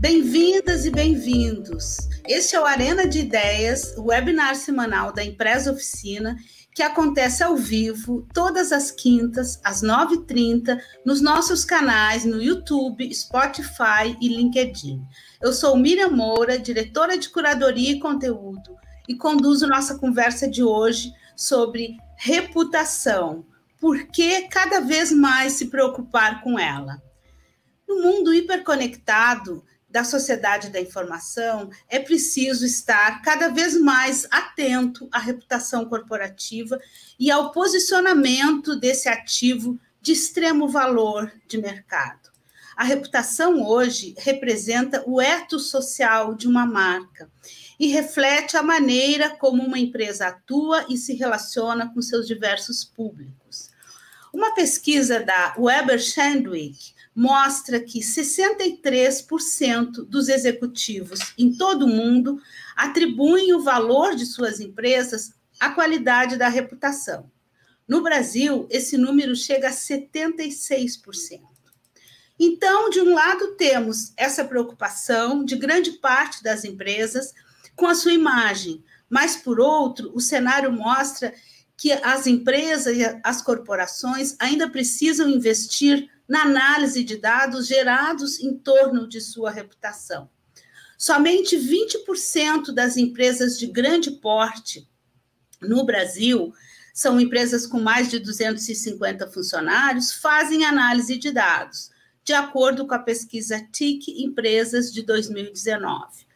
Bem-vindas e bem-vindos. Este é o Arena de Ideias, o webinar semanal da Empresa Oficina, que acontece ao vivo todas as quintas, às 9h30, nos nossos canais no YouTube, Spotify e LinkedIn. Eu sou Miriam Moura, diretora de curadoria e conteúdo, e conduzo nossa conversa de hoje sobre reputação. Por que cada vez mais se preocupar com ela? No mundo hiperconectado, da sociedade da informação, é preciso estar cada vez mais atento à reputação corporativa e ao posicionamento desse ativo de extremo valor de mercado. A reputação hoje representa o ethos social de uma marca e reflete a maneira como uma empresa atua e se relaciona com seus diversos públicos. Uma pesquisa da Weber Shandwick mostra que 63% dos executivos em todo o mundo atribuem o valor de suas empresas à qualidade da reputação. No Brasil, esse número chega a 76%. Então, de um lado, temos essa preocupação de grande parte das empresas com a sua imagem, mas, por outro, o cenário mostra que as empresas e as corporações ainda precisam investir na análise de dados gerados em torno de sua reputação. Somente 20% das empresas de grande porte no Brasil, são empresas com mais de 250 funcionários, fazem análise de dados, de acordo com a pesquisa TIC Empresas de 2019.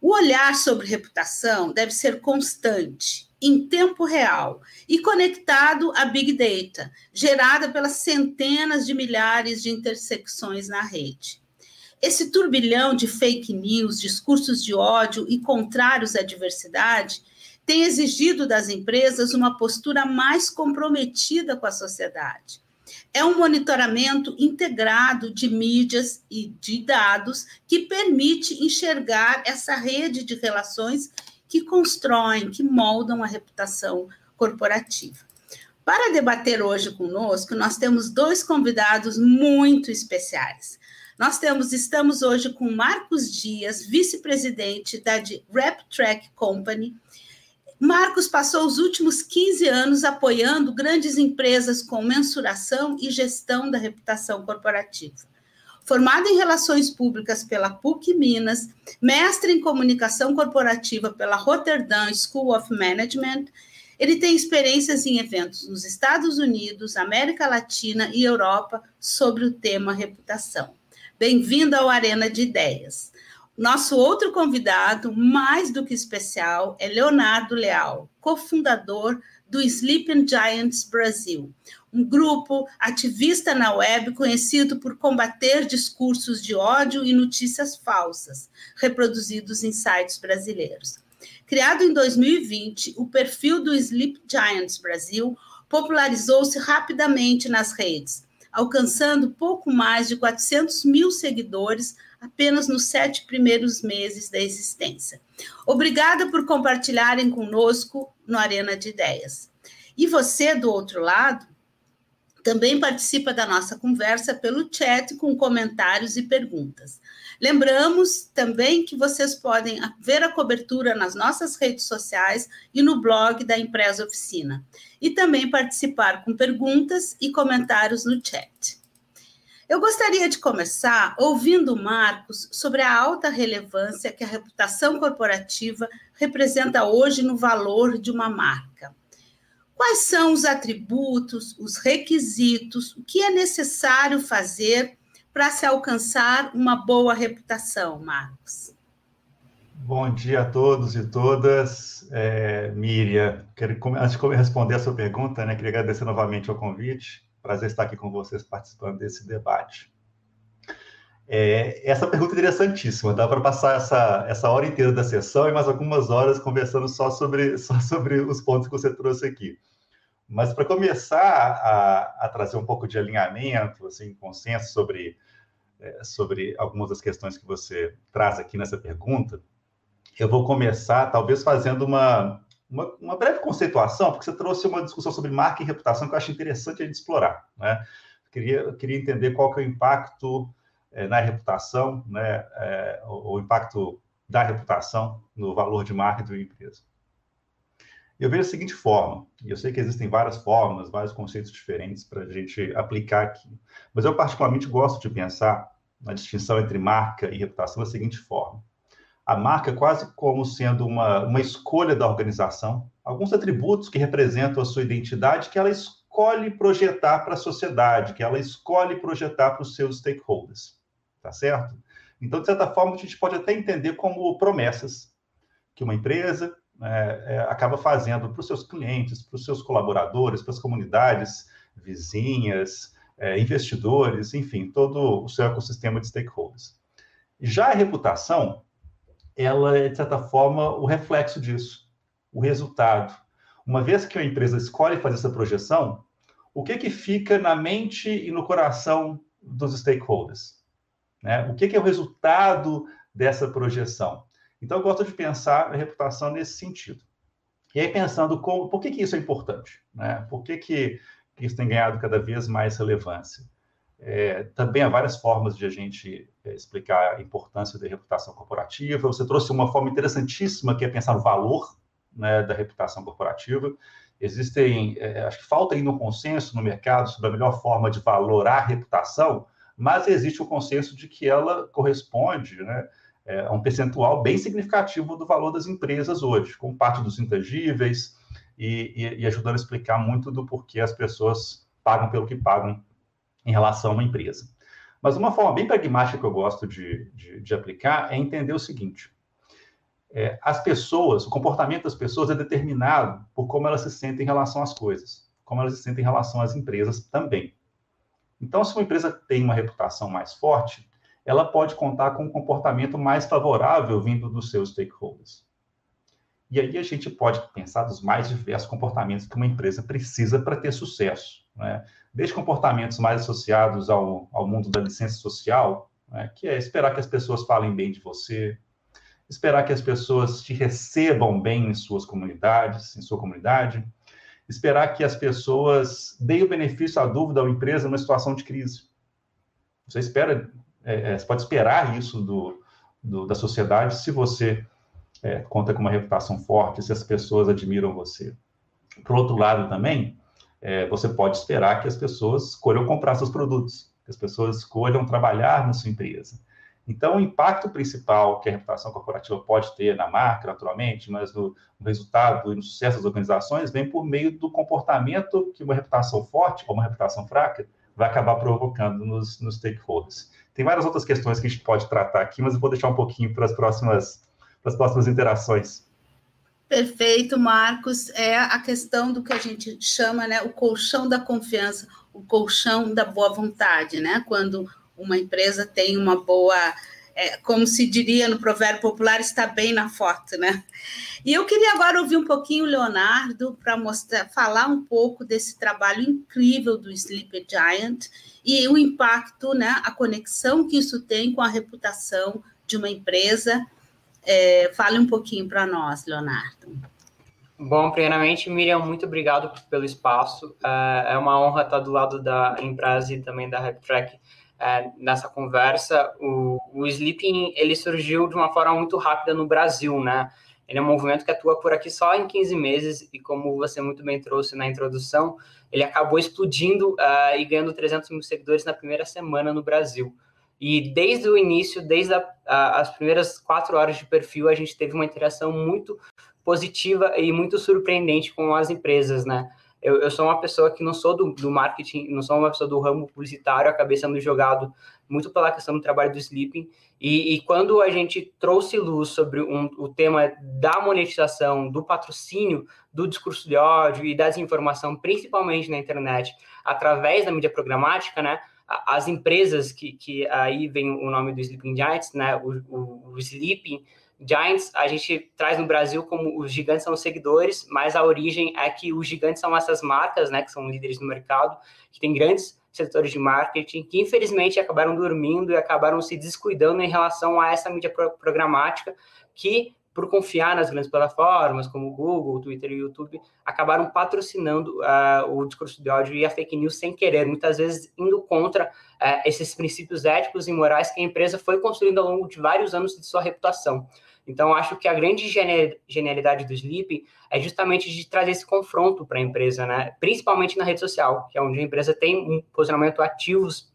O olhar sobre reputação deve ser constante em tempo real e conectado à Big Data, gerada pelas centenas de milhares de intersecções na rede. Esse turbilhão de fake news, discursos de ódio e contrários à diversidade tem exigido das empresas uma postura mais comprometida com a sociedade. É um monitoramento integrado de mídias e de dados que permite enxergar essa rede de relações que constroem, que moldam a reputação corporativa. Para debater hoje conosco, nós temos dois convidados muito especiais. Nós temos, estamos hoje com Marcos Dias, vice-presidente da RepTrack Company. Marcos passou os últimos 15 anos apoiando grandes empresas com mensuração e gestão da reputação corporativa. Formado em Relações Públicas pela PUC Minas, mestre em Comunicação Corporativa pela Rotterdam School of Management, ele tem experiências em eventos nos Estados Unidos, América Latina e Europa sobre o tema reputação. Bem-vindo ao Arena de Ideias. Nosso outro convidado, mais do que especial, é Leonardo Leal, cofundador do Sleeping Giants Brasil, um grupo ativista na web conhecido por combater discursos de ódio e notícias falsas, reproduzidos em sites brasileiros. Criado em 2020, o perfil do Sleep Giants Brasil popularizou-se rapidamente nas redes, alcançando pouco mais de 400 mil seguidores apenas nos sete primeiros meses da existência. Obrigada por compartilharem conosco no Arena de Ideias. E você, do outro lado, também participa da nossa conversa pelo chat com comentários e perguntas. Lembramos também que vocês podem ver a cobertura nas nossas redes sociais e no blog da Empresa Oficina, e também participar com perguntas e comentários no chat. Eu gostaria de começar ouvindo o Marcos sobre a alta relevância que a reputação corporativa representa hoje no valor de uma marca. Quais são os atributos, os requisitos, o que é necessário fazer para se alcançar uma boa reputação, Marcos? Bom dia a todos e todas. É, Miriam, quero, antes de responder a sua pergunta, né, queria agradecer novamente o convite. Prazer estar aqui com vocês participando desse debate. É, essa pergunta é interessantíssima, dá para passar essa, essa hora inteira da sessão e mais algumas horas conversando só sobre, só sobre os pontos que você trouxe aqui. Mas para começar a, a, trazer um pouco de alinhamento, assim, consenso sobre, é, sobre algumas das questões que você traz aqui nessa pergunta, eu vou começar talvez fazendo uma, uma, uma breve conceituação, porque você trouxe uma discussão sobre marca e reputação que eu acho interessante a gente explorar. Né? Queria, queria entender qual que é o impacto é, na reputação, né, é, o, o, impacto da reputação no valor de marca de uma empresa. Eu vejo da seguinte forma, e eu sei que existem várias formas, vários conceitos diferentes para a gente aplicar aqui, mas eu particularmente gosto de pensar na distinção entre marca e reputação da seguinte forma. A marca quase como sendo uma, uma escolha da organização, alguns atributos que representam a sua identidade que ela escolhe projetar para a sociedade, que ela escolhe projetar para os seus stakeholders tá certo? Então, de certa forma, a gente pode até entender como promessas que uma empresa é, é, acaba fazendo para os seus clientes, para os seus colaboradores, para as comunidades vizinhas, é, investidores, enfim, todo o seu ecossistema de stakeholders. Já a reputação, ela é, de certa forma, o reflexo disso, o resultado. Uma vez que a empresa escolhe fazer essa projeção, o que, que fica na mente e no coração dos stakeholders? Né? O que, que é o resultado dessa projeção? Então, eu gosto de pensar a reputação nesse sentido. E aí, pensando como, por que, que isso é importante? Né? Por que, que isso tem ganhado cada vez mais relevância? É, também há várias formas de a gente é, explicar a importância da reputação corporativa. Você trouxe uma forma interessantíssima que é pensar no valor né, da reputação corporativa. Existem, é, acho que falta ainda um consenso no mercado sobre a melhor forma de valorar a reputação, mas existe o consenso de que ela corresponde né, é, a um percentual bem significativo do valor das empresas hoje, como parte dos intangíveis e, e, e ajudando a explicar muito do porquê as pessoas pagam pelo que pagam em relação a uma empresa. Mas uma forma bem pragmática que eu gosto de, de, de aplicar é entender o seguinte: é, as pessoas, o comportamento das pessoas é determinado por como elas se sentem em relação às coisas, como elas se sentem em relação às empresas também. Então, se uma empresa tem uma reputação mais forte, ela pode contar com um comportamento mais favorável vindo dos seus stakeholders. E aí a gente pode pensar dos mais diversos comportamentos que uma empresa precisa para ter sucesso. Né? Desde comportamentos mais associados ao, ao mundo da licença social, né? que é esperar que as pessoas falem bem de você, esperar que as pessoas te recebam bem em suas comunidades, em sua comunidade, esperar que as pessoas deem o benefício à dúvida à empresa numa situação de crise. Você espera, é, é, você pode esperar isso do, do, da sociedade se você é, conta com uma reputação forte, se as pessoas admiram você. Por outro lado, também, é, você pode esperar que as pessoas escolham comprar seus produtos, que as pessoas escolham trabalhar na sua empresa. Então, o impacto principal que a reputação corporativa pode ter na marca, naturalmente, mas no, resultado e no sucesso das organizações, vem por meio do comportamento que uma reputação forte ou uma reputação fraca vai acabar provocando nos, nos stakeholders. Tem várias outras questões que a gente pode tratar aqui, mas eu vou deixar um pouquinho para as próximas, para as próximas interações. Perfeito, Marcos. É a questão do que a gente chama, né, o colchão da confiança, o colchão da boa vontade, né? Quando uma empresa tem uma boa, é, como se diria no provérbio popular, está bem na foto, né? E eu queria agora ouvir um pouquinho o Leonardo para mostrar, falar um pouco desse trabalho incrível do Sleep Giant e o impacto, né, a conexão que isso tem com a reputação de uma empresa. É, fale um pouquinho para nós, Leonardo. Bom, primeiramente, Miriam, muito obrigado pelo espaço. É, é uma honra estar do lado da empresa e também da RepTrack é, nessa conversa, o, o Sleeping ele surgiu de uma forma muito rápida no Brasil, né? Ele é um movimento que atua por aqui só em 15 meses e como você muito bem trouxe na introdução, ele acabou explodindo uh, e ganhando 300 mil seguidores na primeira semana no Brasil. E desde o início, desde a, a, as primeiras quatro horas de perfil, a gente teve uma interação muito positiva e muito surpreendente com as empresas, né? eu, eu sou uma pessoa que não sou do, do marketing, não sou uma pessoa do ramo publicitário, acabei sendo jogado muito pela questão do trabalho do sleeping. E, e quando a gente trouxe luz sobre um, o tema da monetização, do patrocínio, do discurso de ódio e da desinformação, principalmente na internet, através da mídia programática, né? As empresas que, que aí vem o nome do Sleeping Giants, né? O, o, o Sleeping Giants, a gente traz no Brasil como os gigantes são os seguidores, mas a origem é que os gigantes são essas marcas, né, que são líderes no mercado, que têm grandes setores de marketing, que infelizmente acabaram dormindo e acabaram se descuidando em relação a essa mídia programática, que por confiar nas grandes plataformas como Google, Twitter e YouTube, acabaram patrocinando uh, o discurso de ódio e a fake news sem querer, muitas vezes indo contra uh, esses princípios éticos e morais que a empresa foi construindo ao longo de vários anos de sua reputação. Então, acho que a grande genialidade do Sleep é justamente de trazer esse confronto para a empresa, né? principalmente na rede social, que é onde a empresa tem um posicionamento ativos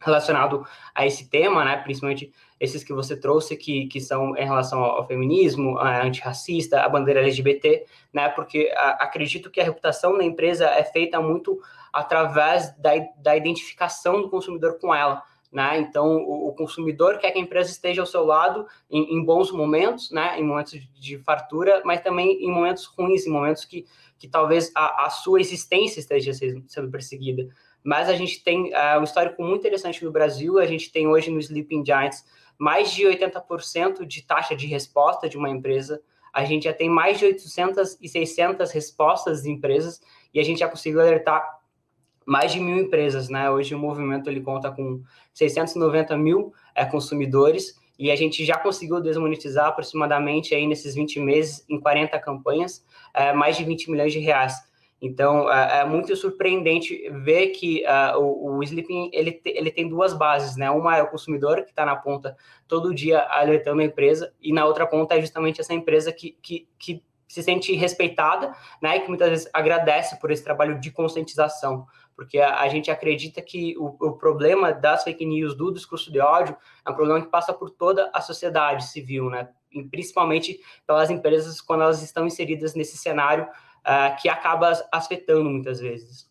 relacionado a esse tema, né? principalmente esses que você trouxe, que, que são em relação ao, feminismo, a antirracista, a bandeira LGBT, né? porque a, acredito que a reputação da empresa é feita muito através da, da identificação do consumidor com ela. Né? Então, o, o, consumidor quer que a empresa esteja ao seu lado em, em bons momentos, né? em momentos de, de, fartura, mas também em momentos ruins, em momentos que, que talvez a, a sua existência esteja sendo perseguida. Mas a gente tem uh, um histórico muito interessante no Brasil, a gente tem hoje no Sleeping Giants mais de 80% de taxa de resposta de uma empresa, a gente já tem mais de 800 e 600 respostas de empresas, e a gente já conseguiu alertar mais de mil empresas, né? Hoje o movimento ele conta com 690 mil é, consumidores e a gente já conseguiu desmonetizar aproximadamente aí nesses 20 meses em 40 campanhas é, mais de 20 milhões de reais. Então é, é muito surpreendente ver que uh, o, o Sleeping ele, te, ele tem duas bases, né? Uma é o consumidor que está na ponta todo dia alertando a empresa e na outra ponta é justamente essa empresa que, que, que se sente respeitada, né? E que muitas vezes agradece por esse trabalho de conscientização porque a, a gente acredita que o, o, problema das fake news, do discurso de ódio, é um problema que passa por toda a sociedade civil, né? E principalmente pelas empresas quando elas estão inseridas nesse cenário uh, que acaba afetando muitas vezes.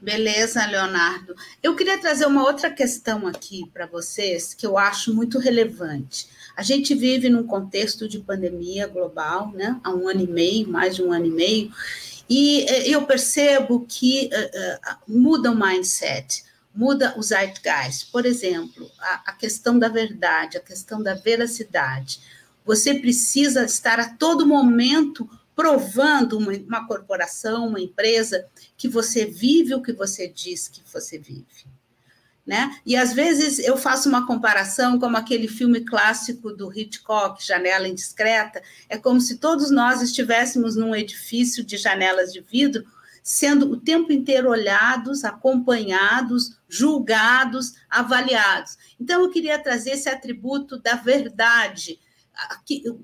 Beleza, Leonardo. Eu queria trazer uma outra questão aqui para vocês que eu acho muito relevante. A gente vive num contexto de pandemia global, né? Há um ano e meio, mais de um ano e meio, e eh, eu percebo que uh, uh, muda o mindset, muda o zeitgeist. Por exemplo, a, a questão da verdade, a questão da veracidade. Você precisa estar a todo momento provando uma, uma, corporação, uma empresa, que você vive o que você diz que você vive né? E às vezes eu faço uma comparação como aquele filme clássico do Hitchcock, Janela Indiscreta, é como se todos nós estivéssemos num edifício de janelas de vidro, sendo o tempo inteiro olhados, acompanhados, julgados, avaliados. Então eu queria trazer esse atributo da verdade,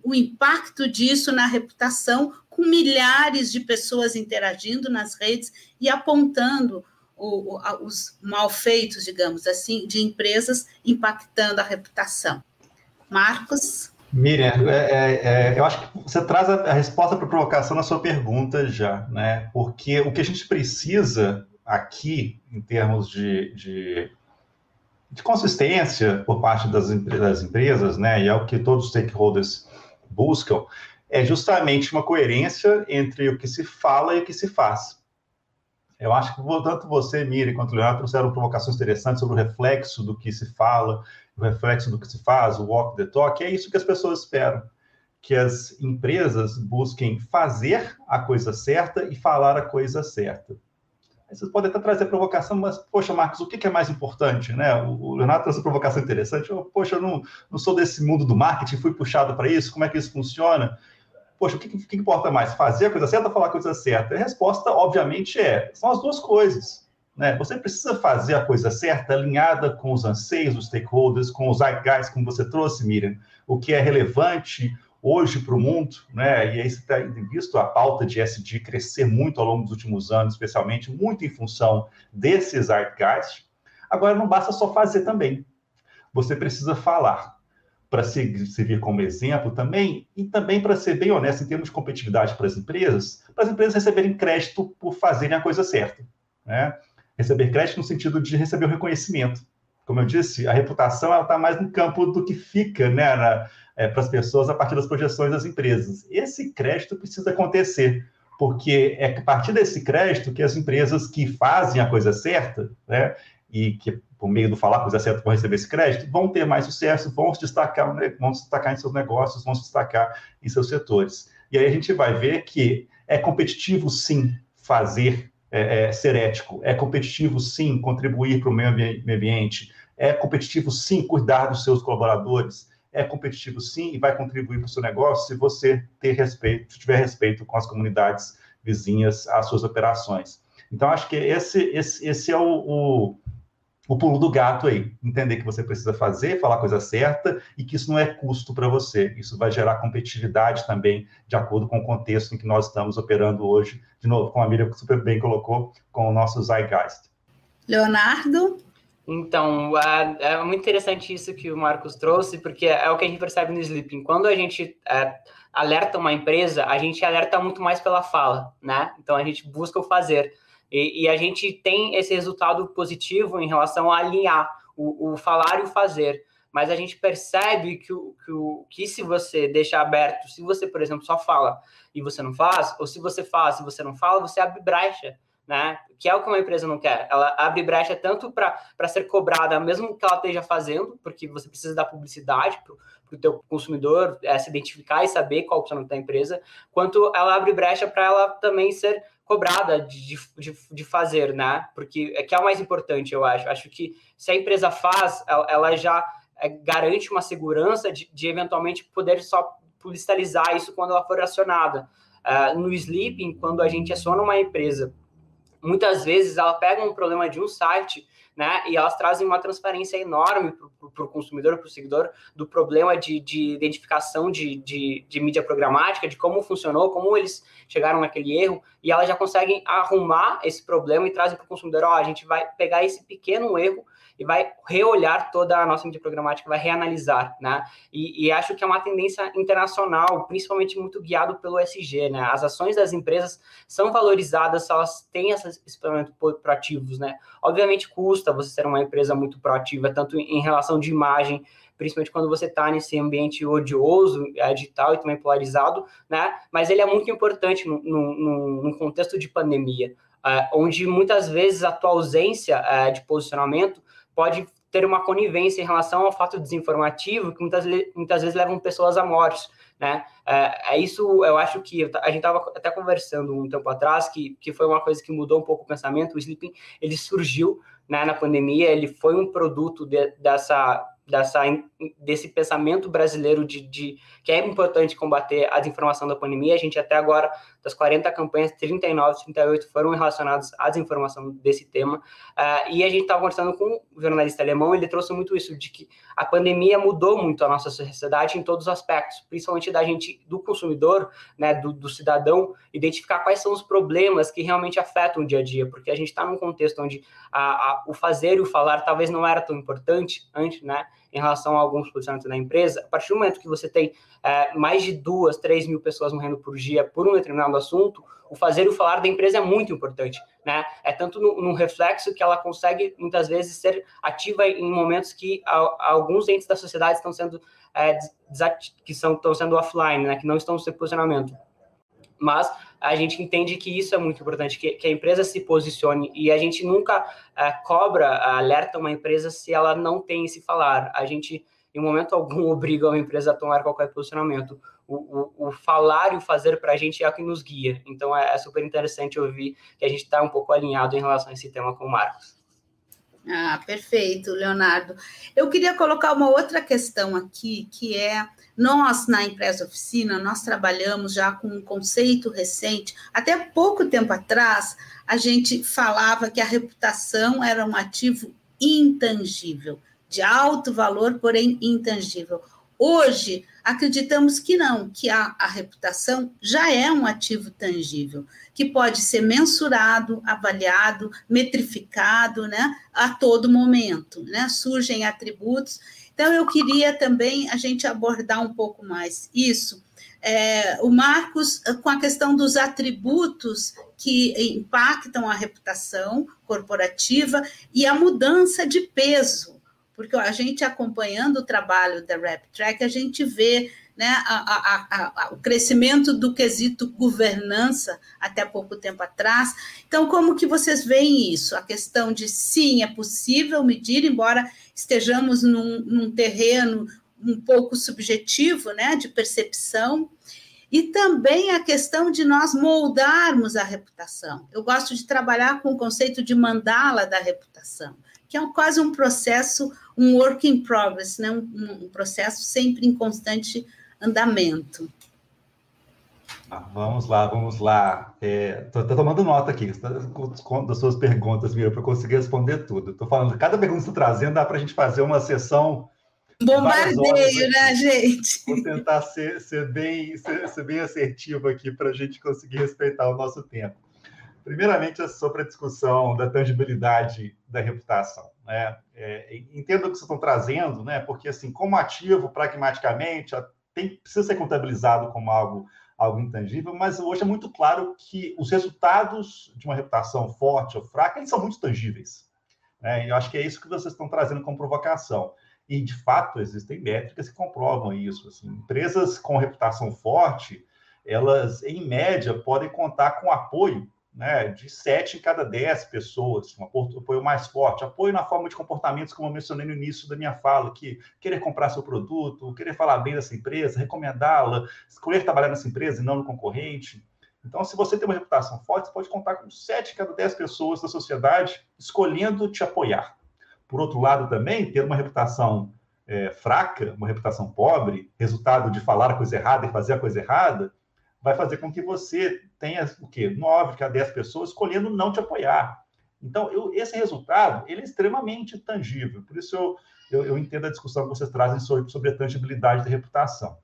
o impacto disso na reputação, com milhares de pessoas interagindo nas redes e apontando o, o, os malfeitos, digamos assim, de empresas impactando a reputação. Marcos? Miriam, é, é, é, eu acho que você traz a, a resposta para a provocação na sua pergunta já, né? Porque o que a gente precisa aqui, em termos de, de, de consistência por parte das, das empresas, né? E é o que todos os stakeholders buscam, é justamente uma coerência entre o que se fala e o que se faz. Eu acho que tanto você, Miriam, quanto o Leonardo trouxeram provocações interessantes sobre o reflexo do que se fala, o reflexo do que se faz, o walk the talk. É isso que as pessoas esperam. Que as empresas busquem fazer a coisa certa e falar a coisa certa. Vocês podem até trazer provocação, mas, poxa, Marcos, o que é mais importante? Né? O Leonardo trouxe uma provocação interessante. Eu, poxa, eu não, não sou desse mundo do marketing, fui puxado para isso, como é que isso funciona? poxa, o que, que, importa mais? Fazer a coisa certa ou falar a coisa certa? A resposta, obviamente, é: são as duas coisas. Né? Você precisa fazer a coisa certa, alinhada com os anseios dos stakeholders, com os zeitgeist, como você trouxe, Miriam, o que é relevante hoje para o mundo, né? E aí você tem visto a pauta de SD crescer muito ao longo dos últimos anos, especialmente muito em função desses zeitgeist. Agora, não basta só fazer também. Você precisa falar para servir como exemplo também, e também para ser bem honesto em termos de competitividade para as empresas, para as empresas receberem crédito por fazerem a coisa certa. Né? Receber crédito no sentido de receber o reconhecimento. Como eu disse, a reputação está mais no campo do que fica né, é, para as pessoas a partir das projeções das empresas. Esse crédito precisa acontecer, porque é a partir desse crédito que as empresas que fazem a coisa certa, né, e que por meio do falar coisa certa vão receber esse crédito, vão ter mais sucesso, vão se destacar, vão se destacar em seus negócios, vão se destacar em seus setores. E aí a gente vai ver que é competitivo, sim, fazer, é, é, ser ético, é competitivo, sim, contribuir para o meio ambiente, é competitivo, sim, cuidar dos seus colaboradores, é competitivo sim e vai contribuir para o seu negócio se você ter respeito, tiver respeito com as comunidades vizinhas às suas operações. Então, acho que esse, esse, esse é o, o, o pulo do gato aí. Entender que você precisa fazer, falar a coisa certa e que isso não é custo para você. Isso vai gerar competitividade também, de acordo com o contexto em que nós estamos operando hoje. De novo, como a Miriam super bem colocou, com o nosso Zeitgeist. Leonardo? Então, é, muito interessante isso que o Marcos trouxe, porque é o que a gente percebe no Sleeping. Quando a gente é, alerta uma empresa, a gente alerta muito mais pela fala, né? Então, a gente busca o fazer. E, e a gente tem esse resultado positivo em relação a alinhar o, o falar e o fazer. Mas a gente percebe que, o, que, o, que se você deixa aberto, se você, por exemplo, só fala e você não faz, ou se você faz e você não fala, você abre brecha né? Que é o que uma empresa não quer. Ela abre brecha tanto para ser cobrada, mesmo que ela esteja fazendo, porque você precisa dar publicidade para o teu consumidor é, se identificar e saber qual é o funcionamento da empresa, quanto ela abre brecha para ela também ser cobrada de, de, de, fazer, né? Porque é que é o mais importante, eu acho. Acho que se a empresa faz, ela, ela já é, garante uma segurança de, de, eventualmente poder só publicitarizar isso quando ela for acionada. Uh, no Sleeping, quando a gente aciona uma empresa muitas vezes ela pega um problema de um site, né, e elas trazem uma transparência enorme para o consumidor, para o seguidor, do problema de, de identificação de, de, de, mídia programática, de como funcionou, como eles chegaram naquele erro, e elas já conseguem arrumar esse problema e trazem para o consumidor, ó, oh, a gente vai pegar esse pequeno erro e vai reolhar toda a nossa mídia programática, vai reanalisar, né? E, e, acho que é uma tendência internacional, principalmente muito guiado pelo SG, né? As ações das empresas são valorizadas se elas têm esses experimentos proativos, né? Obviamente custa você ser uma empresa muito proativa, tanto em relação de imagem, principalmente quando você está nesse ambiente odioso, é, digital e também polarizado, né? Mas ele é muito importante no contexto de pandemia, é, onde muitas vezes a tua ausência é, de posicionamento pode ter uma conivência em relação ao fato desinformativo que muitas, muitas vezes levam pessoas a mortes, né? É, é isso, eu acho que a gente estava até conversando um tempo atrás que, que foi uma coisa que mudou um pouco o pensamento. O Sleeping ele surgiu né, na pandemia, ele foi um produto de, dessa dessa, desse pensamento brasileiro de, de, que é importante combater a desinformação da pandemia. A gente até agora, das 40 campanhas, 39, 38 foram relacionadas à desinformação desse tema. Uh, e a gente estava conversando com um jornalista alemão, ele trouxe muito isso, de que a pandemia mudou muito a nossa sociedade em todos os aspectos, principalmente da gente, do consumidor, né, do, do cidadão, identificar quais são os problemas que realmente afetam o dia a dia, porque a gente está num contexto onde a, a, o fazer e o falar talvez não era tão importante antes, né? Em relação a alguns posicionamentos da empresa, a partir do momento que você tem é, mais de duas, três mil pessoas morrendo por dia por um determinado assunto, o fazer e o falar da empresa é muito importante, né? É tanto no, no reflexo que ela consegue muitas vezes ser ativa em momentos que a, alguns entes da sociedade estão sendo é, que são estão sendo offline, né? Que não estão sem posicionamento. Mas a gente entende que isso é muito importante, que, que a empresa se posicione e a gente nunca é, cobra, alerta uma empresa se ela não tem esse falar. A gente, em momento algum, obriga uma empresa a tomar qualquer posicionamento. O, o, o falar e o fazer para a gente é o que nos guia. Então é, é super interessante ouvir que a gente está um pouco alinhado em relação a esse tema com o Marcos. Ah, perfeito, Leonardo. Eu queria colocar uma outra questão aqui, que é nós na empresa oficina, nós trabalhamos já com um conceito recente. Até pouco tempo atrás, a gente falava que a reputação era um ativo intangível, de alto valor, porém intangível. Hoje, acreditamos que não, que a, a reputação já é um ativo tangível, que pode ser mensurado, avaliado, metrificado, né, a todo momento, né? Surgem atributos. Então, eu queria também a gente abordar um pouco mais isso. É, o Marcos, com a questão dos atributos que impactam a reputação corporativa e a mudança de peso porque a gente acompanhando o trabalho da RapTrack, a gente vê né, a, a, a, o crescimento do quesito governança até pouco tempo atrás. Então, como que vocês veem isso? A questão de sim, é possível medir, embora estejamos num, num terreno um pouco subjetivo, né, de percepção, e também a questão de nós moldarmos a reputação. Eu gosto de trabalhar com o conceito de mandala da reputação que é quase um processo, um work in progress, né? um, um processo sempre em constante andamento. Ah, vamos lá, vamos lá. Estou é, tomando nota aqui tá, das suas perguntas, Mira, para conseguir responder tudo. Estou falando, cada pergunta que você trazendo dá para a gente fazer uma sessão. Bombardeio, né, gente? Vou tentar ser, ser, bem, ser, ser bem assertivo aqui para a gente conseguir respeitar o nosso tempo. Primeiramente, é sobre a discussão da tangibilidade da reputação. Né? É, entendo o que vocês estão trazendo, né? porque, assim, como ativo, pragmaticamente, tem, precisa ser contabilizado como algo, algo intangível, mas hoje é muito claro que os resultados de uma reputação forte ou fraca, eles são muito tangíveis. Né? E eu acho que é isso que vocês estão trazendo como provocação. E, de fato, existem métricas que comprovam isso. Assim, empresas com reputação forte, elas, em média, podem contar com apoio né, de 7 em cada 10 pessoas, um apoio mais forte, apoio na forma de comportamentos, como eu mencionei no início da minha fala, que querer comprar seu produto, querer falar bem dessa empresa, recomendá-la, escolher trabalhar nessa empresa e não no concorrente. Então, se você tem uma reputação forte, você pode contar com 7 em cada 10 pessoas da sociedade escolhendo te apoiar. Por outro lado, também, ter uma reputação é, fraca, uma reputação pobre, resultado de falar a coisa errada e fazer a coisa errada, vai fazer com que você tenha o quê? 9 a 10 pessoas escolhendo não te apoiar. Então, eu, esse resultado ele é extremamente tangível. Por isso, eu, eu, eu entendo a discussão que vocês trazem sobre, sobre a tangibilidade da reputação.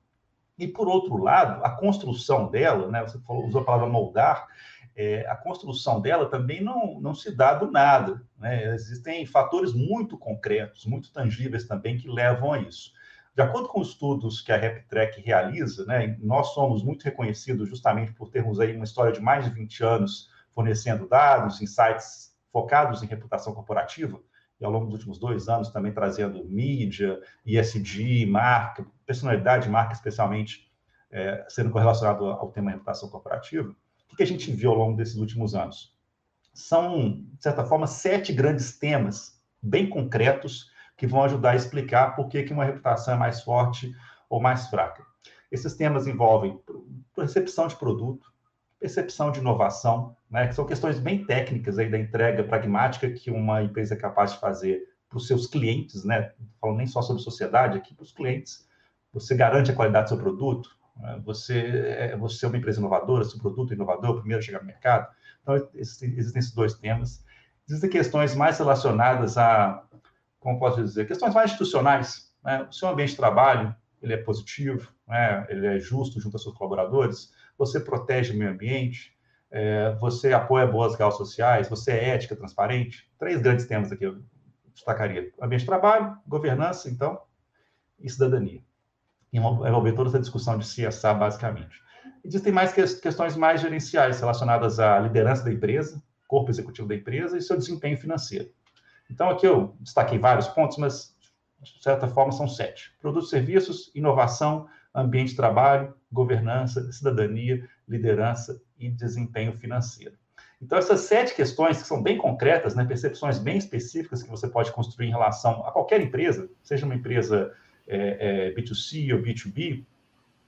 E, por outro lado, a construção dela, né, você falou, usou a palavra moldar, é, a construção dela também não, não se dá do nada. Né? Existem fatores muito concretos, muito tangíveis também, que levam a isso. De acordo com os estudos que a RepTrack realiza, né, nós somos muito reconhecidos justamente por termos aí uma história de mais de 20 anos fornecendo dados, insights focados em reputação corporativa, e ao longo dos últimos dois anos também trazendo mídia, ISD, marca, personalidade marca especialmente é, sendo correlacionado ao tema reputação corporativa. O que a gente viu ao longo desses últimos anos? São, de certa forma, sete grandes temas bem concretos que vão ajudar a explicar por que, que uma reputação é mais forte ou mais fraca. Esses temas envolvem percepção de produto, percepção de inovação, né, que são questões bem técnicas aí da entrega pragmática que uma empresa é capaz de fazer para os seus clientes, né? Falo nem só sobre sociedade, aqui para os clientes. Você garante a qualidade do seu produto, né? você, é, você é uma empresa inovadora, seu produto é inovador, primeiro a chegar no mercado. Então, existem esses dois temas. Existem questões mais relacionadas a como posso dizer, questões mais institucionais. Né? O seu ambiente de trabalho, ele é positivo, né? ele é justo junto aos seus colaboradores, você protege o meio ambiente, é, você apoia boas causas sociais, você é ética, transparente. Três grandes temas aqui eu destacaria. Ambiente de trabalho, governança, então, e cidadania. Envolver toda essa discussão de CSA, basicamente. Existem mais questões mais gerenciais relacionadas à liderança da empresa, corpo executivo da empresa e seu desempenho financeiro. Então, aqui eu destaquei vários pontos, mas, de certa forma, são sete: produtos, serviços, inovação, ambiente de trabalho, governança, cidadania, liderança e desempenho financeiro. Então, essas sete questões, que são bem concretas, né, percepções bem específicas que você pode construir em relação a qualquer empresa, seja uma empresa é, é, B2C ou B2B,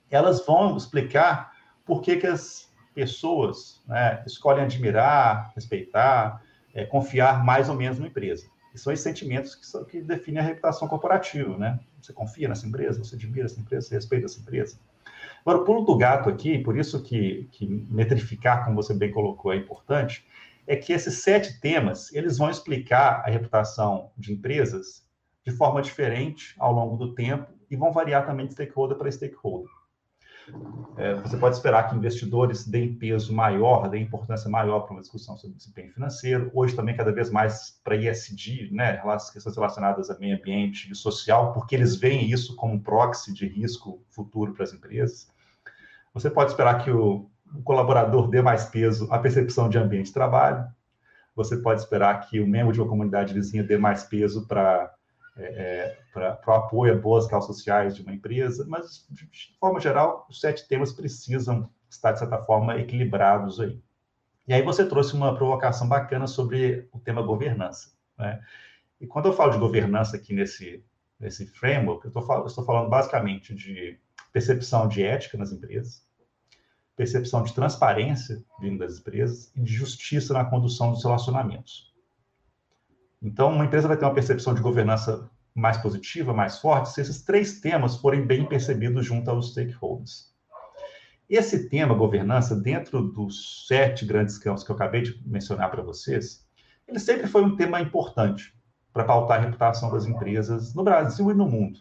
elas vão explicar por que, que as pessoas né, escolhem admirar, respeitar, é, confiar mais ou menos numa empresa. E são esses sentimentos que, são, que definem a reputação corporativa, né? Você confia nessa empresa, você admira essa empresa, você respeita essa empresa. Agora, o pulo do gato aqui, por isso que, que metrificar, como você bem colocou, é importante, é que esses sete temas, eles vão explicar a reputação de empresas de forma diferente ao longo do tempo e vão variar também de stakeholder para stakeholder. É, você pode esperar que investidores deem peso maior, deem importância maior para uma discussão sobre desempenho financeiro. Hoje também cada vez mais para ISD, né, questões relacionadas a meio ambiente e social, porque eles veem isso como um proxy de risco futuro para as empresas. Você pode esperar que o, o colaborador dê mais peso à percepção de ambiente de trabalho. Você pode esperar que o membro de uma comunidade vizinha dê mais peso para é, é para o apoio a boas causas sociais de uma empresa, mas, de, forma geral, os sete temas precisam estar, de certa forma, equilibrados aí. E aí você trouxe uma provocação bacana sobre o tema governança. Né? E quando eu falo de governança aqui nesse, nesse framework, eu, eu estou falando basicamente de percepção de ética nas empresas, percepção de transparência vindo das empresas e de justiça na condução dos relacionamentos. Então, uma empresa vai ter uma percepção de governança mais positiva, mais forte, se esses três temas forem bem percebidos junto aos stakeholders. Esse tema, governança, dentro dos sete grandes campos que eu acabei de mencionar para vocês, ele sempre foi um tema importante para pautar a reputação das empresas no Brasil e no mundo.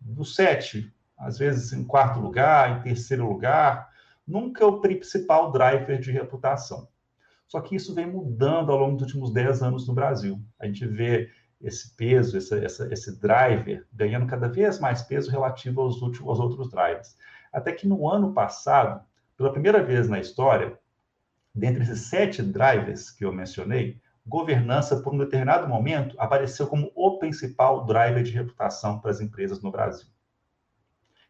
Dos sete, às vezes em quarto lugar, em terceiro lugar, nunca o principal driver de reputação. Só que isso vem mudando ao longo dos últimos 10 anos no Brasil. A gente vê esse peso, esse, esse, esse driver ganhando cada vez mais peso relativo aos, últimos, aos outros drivers. Até que no ano passado, pela primeira vez na história, dentre esses sete drivers que eu mencionei, governança, por um determinado momento, apareceu como o principal driver de reputação para as empresas no Brasil.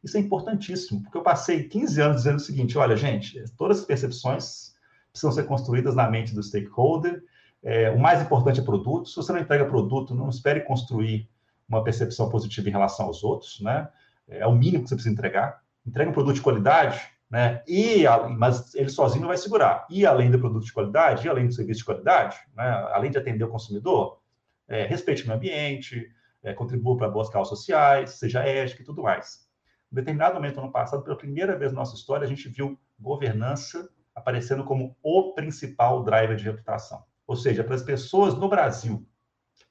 Isso é importantíssimo, porque eu passei 15 anos dizendo o seguinte: olha, gente, todas as percepções precisam ser construídas na mente do stakeholder. É, o mais importante é produto. Se você não entrega produto, não espere construir uma percepção positiva em relação aos outros, né? É o mínimo que você precisa entregar. Entrega um produto de qualidade, né? E, mas ele sozinho não vai segurar. E além do produto de qualidade, e além do serviço de qualidade, né? além de atender o consumidor, é, respeite o meio ambiente, é, contribua para boas causas sociais, seja ético e tudo mais. Em determinado momento, ano passado, pela primeira vez na nossa história, a gente viu governança aparecendo como o principal driver de reputação. Ou seja, para as pessoas no Brasil.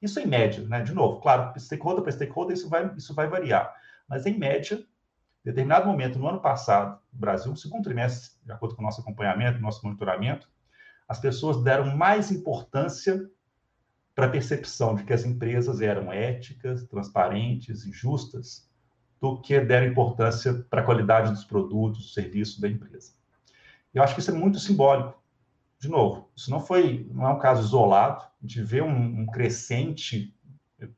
Isso em média, né? De novo, claro, stakeholder para stakeholder isso vai, isso vai variar. Mas em média, em determinado momento, no ano passado, no Brasil, no segundo trimestre, de acordo com o nosso acompanhamento, nosso monitoramento, as pessoas deram mais importância para a percepção de que as empresas eram éticas, transparentes e justas do que deram importância para a qualidade dos produtos, do serviço da empresa. Eu acho que isso é muito simbólico. De novo, isso não foi, não é um caso isolado. A gente vê um, um crescente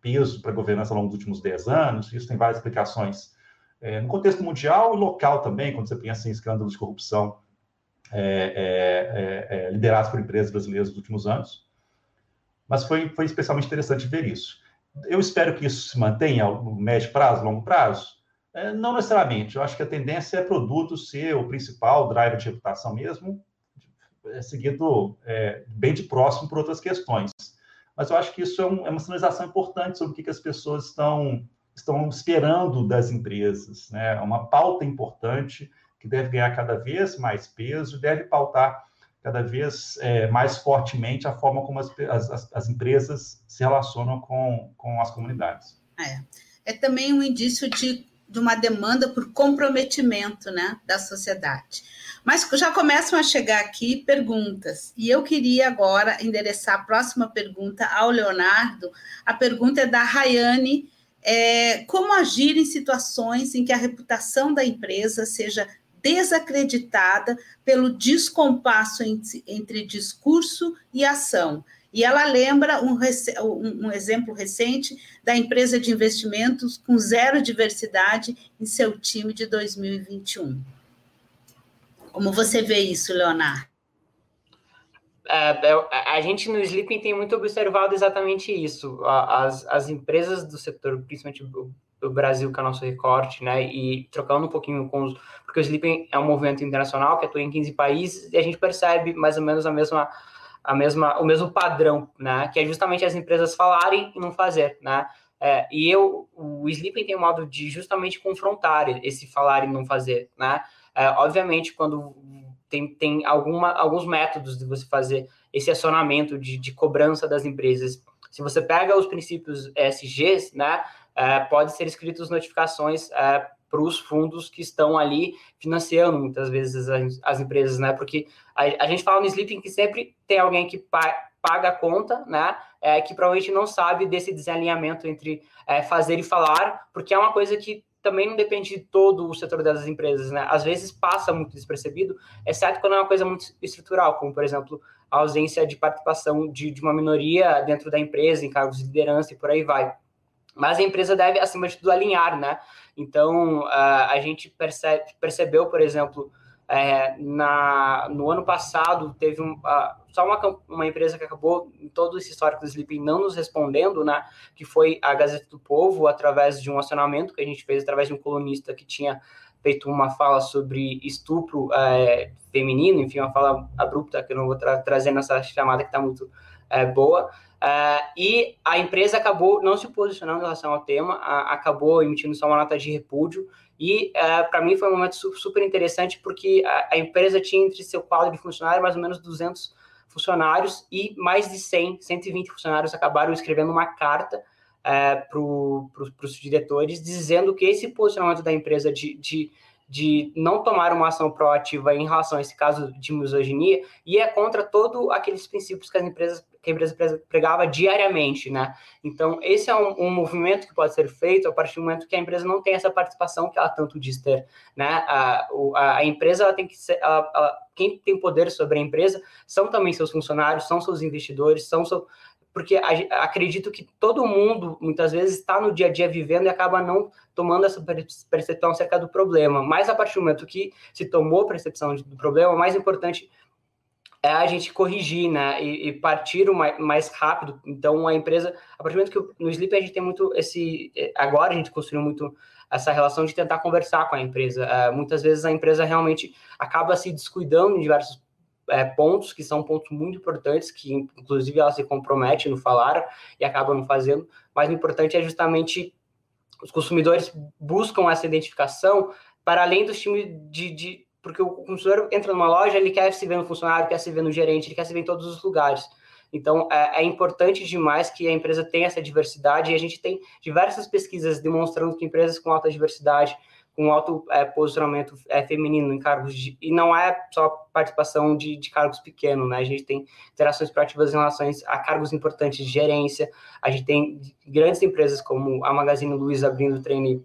peso para a governança ao longo dos últimos 10 anos, isso tem várias explicações é, no contexto mundial e local também, quando você pensa em escândalos de corrupção é, é, é, é liderados por empresas brasileiras nos últimos anos. Mas foi, foi especialmente interessante ver isso. Eu espero que isso se mantenha no médio prazo, longo prazo. É, não necessariamente. Eu acho que a tendência é produto ser o principal driver de reputação mesmo, é, seguido é, bem de próximo por outras questões. Mas eu acho que isso é, um, é uma sinalização importante sobre o que, que as pessoas estão, estão esperando das empresas. Né? É uma pauta importante que deve ganhar cada vez mais peso, deve pautar cada vez é, mais fortemente a forma como as, as, as, empresas se relacionam com, com as comunidades. É. é também um indício de, de uma demanda por comprometimento né, da sociedade. Mas já começam a chegar aqui perguntas, e eu queria agora endereçar a próxima pergunta ao Leonardo. A pergunta é da Rayane. É, como agir em situações em que a reputação da empresa seja desacreditada pelo descompasso entre, entre discurso e ação. E ela lembra um, um, exemplo recente da empresa de investimentos com zero diversidade em seu time de 2021. Como você vê isso, Leonardo? É, é a gente no Sleeping tem muito observado exatamente isso. As, as empresas do setor, principalmente do Brasil, que é o nosso recorte, né? E trocando um pouquinho com os. Porque o Sleeping é um movimento internacional que atua em 15 países e a gente percebe mais ou menos a mesma. A mesma, o mesmo padrão, né? Que é justamente as empresas falarem e não fazer, né? É, e eu, o Sleeping tem um modo de justamente confrontar esse falar e não fazer, né? É, obviamente, quando tem, tem alguma, alguns métodos de você fazer esse acionamento de, de cobrança das empresas. Se você pega os princípios ESGs, né? é, pode ser escritas notificações é, para os fundos que estão ali financiando muitas vezes as, as empresas, né? Porque a, a, gente fala no Sleeping que sempre tem alguém que pa, paga a conta, né? É, que provavelmente não sabe desse desalinhamento entre é, fazer e falar, porque é uma coisa que também não depende de todo o setor das empresas, né? Às vezes passa muito despercebido, exceto quando é uma coisa muito estrutural, como, por exemplo, a ausência de participação de, de uma minoria dentro da empresa, em cargos de liderança e por aí vai. Mas a empresa deve, acima de tudo, alinhar, né? Então, a gente percebe, percebeu, por exemplo, é, na, no ano passado, teve um, uh, só uma, uma empresa que acabou, em todo esse histórico do Sleeping, não nos respondendo, né? Que foi a Gazeta do Povo, através de um acionamento que a gente fez através de um colunista que tinha feito uma fala sobre estupro é, feminino, enfim, uma fala abrupta que eu não vou tra trazer nessa chamada que está muito é, boa. Uh, e a empresa acabou não se posicionando em relação ao tema, acabou emitindo só uma nota de repúdio. E uh, para mim foi um momento super interessante, porque a, a, empresa tinha entre seu quadro de funcionários mais ou menos 200 funcionários e mais de 100, 120 funcionários acabaram escrevendo uma carta uh, para os diretores, dizendo que esse posicionamento da empresa de, de de não tomar uma ação proativa em relação a esse caso de misoginia e é contra todos aqueles princípios que as empresas que a empresa pregava diariamente, né? Então esse é um, um, movimento que pode ser feito a partir do momento que a empresa não tem essa participação que ela tanto diz ter, né? A, a, a empresa ela tem que ser, ela, ela, quem tem poder sobre a empresa são também seus funcionários, são seus investidores, são porque acredito que todo mundo, muitas vezes, está no dia a dia vivendo e acaba não tomando essa percepção acerca do problema. Mas a partir do momento que se tomou percepção do problema, o mais importante é a gente corrigir, né, e, e partir o mais, mais, rápido. Então, a empresa, a partir do momento que no Sleep a gente tem muito esse, é, agora a gente construiu muito essa relação de tentar conversar com a empresa. Uh, muitas vezes a empresa realmente acaba se descuidando em diversos é, pontos que são pontos muito importantes, que inclusive ela se compromete no falar e acaba não fazendo, mas o importante é justamente os consumidores buscam essa identificação para além do time de, de porque o consumidor entra numa loja, ele quer se ver no funcionário, quer se ver no gerente, ele quer se ver em todos os lugares. Então, é, é, importante demais que a empresa tenha essa diversidade e a gente tem diversas pesquisas demonstrando que empresas com alta diversidade, com alto é, posicionamento é, feminino em cargos de, e não é só participação de, de, cargos pequenos, né? A gente tem interações proativas em relação a cargos importantes de gerência, a gente tem grandes empresas como a Magazine Luiza abrindo treine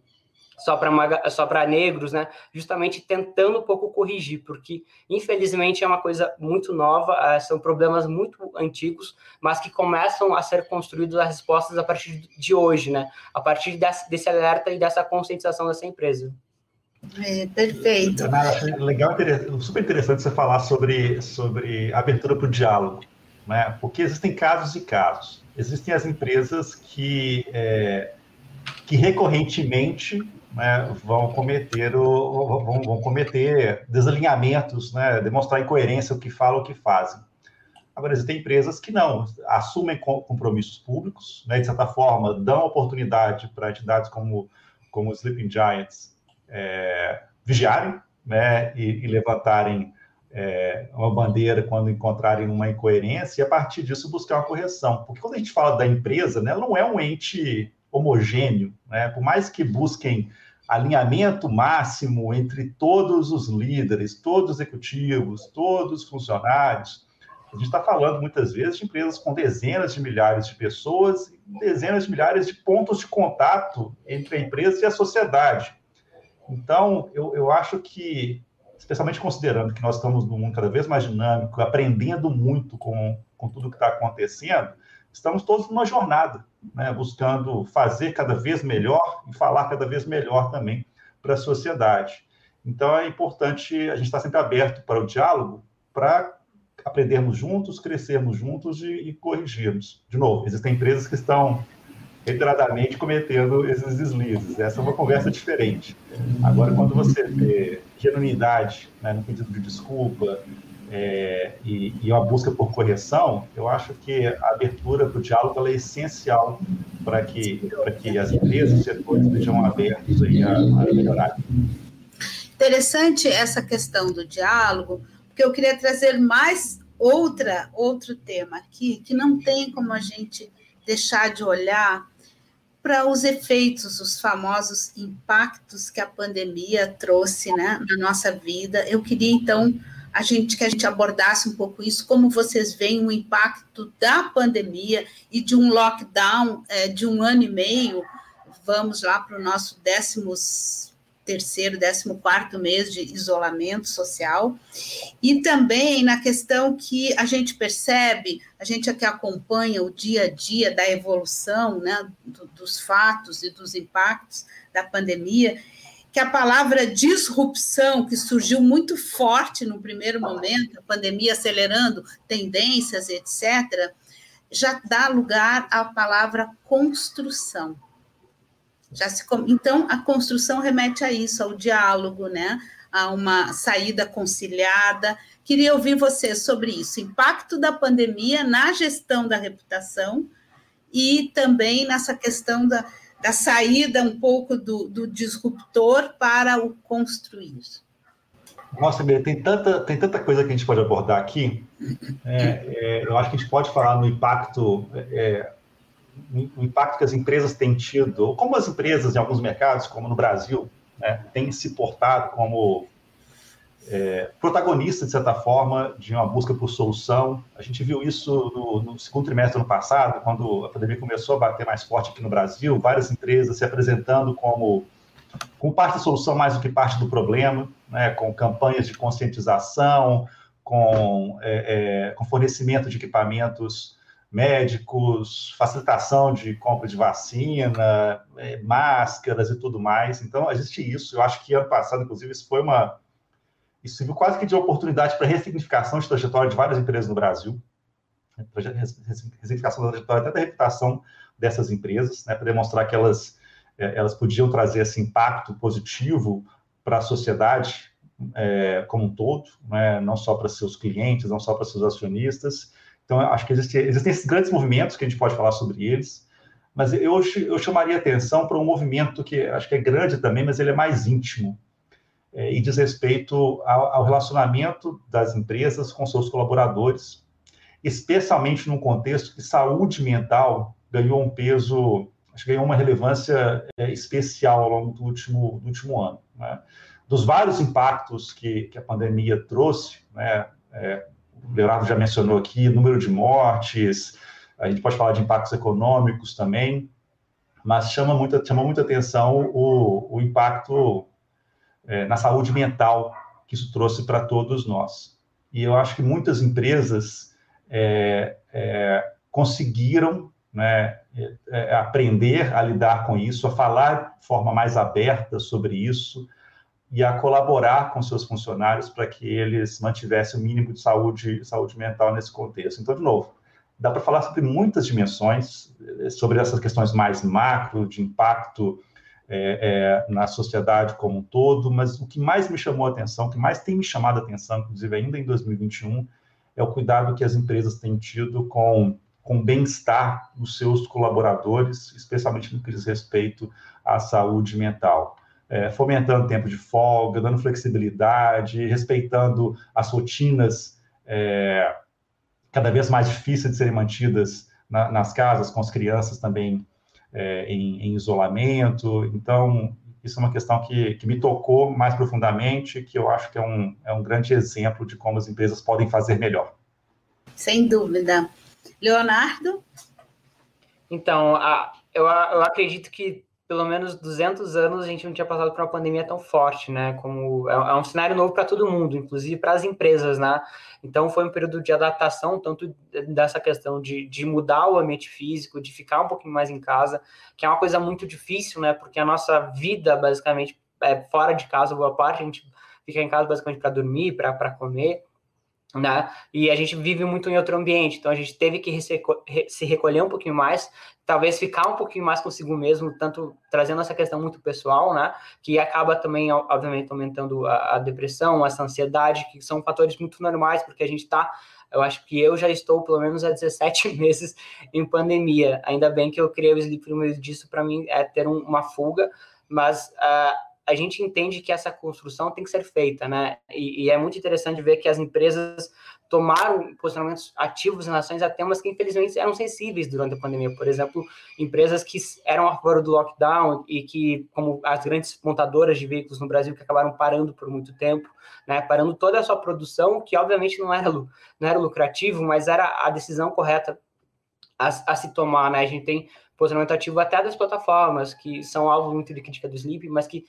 só para só para negros, né? Justamente tentando um pouco corrigir, porque infelizmente é uma coisa muito nova, uh, são problemas muito antigos, mas que começam a ser construídos as respostas a partir de hoje, né? A partir desse, desse alerta e dessa conscientização dessa empresa. É, perfeito. Legal, super interessante você falar sobre, sobre abertura para o diálogo, né? Porque existem casos e casos. Existem as empresas que, é, que recorrentemente né, vão cometer o, vão, vão, cometer desalinhamentos, né, demonstrar incoerência o que falam, o que fazem. Agora, existem empresas que não, assumem compromissos públicos, né, de certa forma, dão oportunidade para entidades como, como Sleeping Giants é, vigiarem né, e, e levantarem é, uma bandeira quando encontrarem uma incoerência e, a partir disso, buscar uma correção. Porque quando a gente fala da empresa, né, ela não é um ente homogêneo, né? por mais que busquem alinhamento máximo entre todos os líderes, todos os executivos, todos os funcionários, a gente está falando muitas vezes de empresas com dezenas de milhares de pessoas dezenas de milhares de pontos de contato entre a empresa e a sociedade. Então, eu, eu acho que, especialmente considerando que nós estamos num mundo cada vez mais dinâmico, aprendendo muito com, com tudo que está acontecendo, estamos todos numa jornada né, buscando fazer cada vez melhor e falar cada vez melhor também para a sociedade. Então, é importante a gente estar sempre aberto para o diálogo, para aprendermos juntos, crescermos juntos e, e corrigirmos. De novo, existem empresas que estão reiteradamente cometendo esses deslizes. Essa é uma conversa diferente. Agora, quando você vê genuinidade né, no pedido de desculpa, é, e, e, uma busca por correção, eu acho que a abertura para o diálogo é essencial para que, que as empresas, os setores estejam abertos aí a, a melhorar. Interessante essa questão do diálogo, porque eu queria trazer mais outra outro tema aqui que não tem como a gente deixar de olhar para os efeitos, os famosos impactos que a pandemia trouxe né, na nossa vida. Eu queria então a gente que a gente abordasse um pouco isso, como vocês veem o impacto da pandemia e de um lockdown é, de um ano e meio. Vamos lá para o nosso décimos terceiro, décimo quarto mês de isolamento social, e também na questão que a gente percebe, a gente aqui acompanha o dia a dia da evolução, né, do, dos fatos e dos impactos da pandemia, que a palavra disrupção, que surgiu muito forte no primeiro momento, a pandemia acelerando tendências, etc., já dá lugar à palavra construção. Já se, então, a construção remete a isso, ao diálogo, né? a uma saída conciliada. Queria ouvir você sobre isso, impacto da pandemia na gestão da reputação e também nessa questão da, da saída um pouco do, do disruptor para o construir. Nossa, Bia, tem tanta, tem tanta coisa que a gente pode abordar aqui. É, é, eu acho que a gente pode falar no impacto, é, no impacto que as empresas têm tido, como as empresas em alguns mercados, como no Brasil, né, têm se portado como é, protagonistas, de certa forma, de uma busca por solução. A gente viu isso no, no, segundo trimestre do ano passado, quando a pandemia começou a bater mais forte aqui no Brasil, várias empresas se apresentando como com parte da solução mais do que parte do problema, né, com campanhas de conscientização, com, é, é, com fornecimento de equipamentos médicos, facilitação de compra de vacina, é, máscaras e tudo mais. Então, existe isso. Eu acho que ano passado, inclusive, isso foi uma. Isso serviu quase que de oportunidade para ressignificação de trajetória de várias empresas no Brasil, ressignificação da trajetória até da reputação dessas empresas, né, para demonstrar que elas, é, elas podiam trazer esse impacto positivo para a sociedade é, como um todo, né, não só para seus clientes, não só para seus acionistas. Então, acho que existe, existem esses grandes movimentos que a gente pode falar sobre eles, mas eu, eu chamaria atenção para um movimento que acho que é grande também, mas ele é mais íntimo, é, e diz respeito ao, ao relacionamento das empresas com seus colaboradores, especialmente num contexto que saúde mental ganhou um peso, acho que ganhou uma relevância é, especial ao longo do último, do último ano. Né? Dos vários impactos que, que a pandemia trouxe, né, é, o Leonardo já mencionou aqui, número de mortes, a gente pode falar de impactos econômicos também, mas chama muita, chama muita atenção o, o impacto é, na saúde mental que isso trouxe para todos nós. E eu acho que muitas empresas é, é, conseguiram né, é, é, aprender a lidar com isso, a falar de forma mais aberta sobre isso, e a colaborar com seus funcionários para que eles mantivessem o mínimo de saúde, saúde mental nesse contexto. Então, de novo, dá para falar sobre muitas dimensões, eh, sobre essas questões mais macro, de impacto é, é, na sociedade como um todo, mas o que mais me chamou a atenção, o que mais tem me chamado a atenção, inclusive ainda em 2021, é o cuidado que as empresas têm tido com, com bem-estar dos seus colaboradores, especialmente no que diz respeito à saúde mental. É, fomentando tempo de folga, dando flexibilidade, respeitando as rotinas é, cada vez mais difíceis de serem mantidas na, nas casas, com as crianças também é, em, em, isolamento. Então, isso é uma questão que, que me tocou mais profundamente, que eu acho que é um, é um grande exemplo de como as empresas podem fazer melhor. Sem dúvida. Leonardo? Então, a, eu, eu acredito que pelo menos 200 anos a gente não tinha passado por uma pandemia tão forte, né? Como é, é um cenário novo para todo mundo, inclusive para as empresas, né? Então foi um período de adaptação, tanto dessa questão de, de mudar o ambiente físico, de ficar um pouquinho mais em casa, que é uma coisa muito difícil, né? Porque a nossa vida basicamente é fora de casa, boa parte a gente fica em casa basicamente para dormir, para comer né? E a gente vive muito em outro ambiente, então a gente teve que se recolher um pouquinho mais, talvez ficar um pouquinho mais consigo mesmo, tanto trazendo essa questão muito pessoal, né? Que acaba também, obviamente, aumentando a, a depressão, essa ansiedade, que são fatores muito normais, porque a gente está eu acho que eu já estou pelo menos há 17 meses em pandemia. Ainda bem que eu criei o Sleep no meio disso, para mim é ter um, uma fuga, mas uh, a gente entende que essa construção tem que ser feita, né? E, e, é muito interessante ver que as empresas tomaram posicionamentos ativos em relação a temas que, infelizmente, eram sensíveis durante a pandemia. Por exemplo, empresas que eram a favor do lockdown e que, como as grandes montadoras de veículos no Brasil, que acabaram parando por muito tempo, né? Parando toda a sua produção, que obviamente não era, não era lucrativo, mas era a decisão correta a, a se tomar, né? A gente tem posicionamento ativo até das plataformas, que são alvo muito de crítica do Sleep, mas que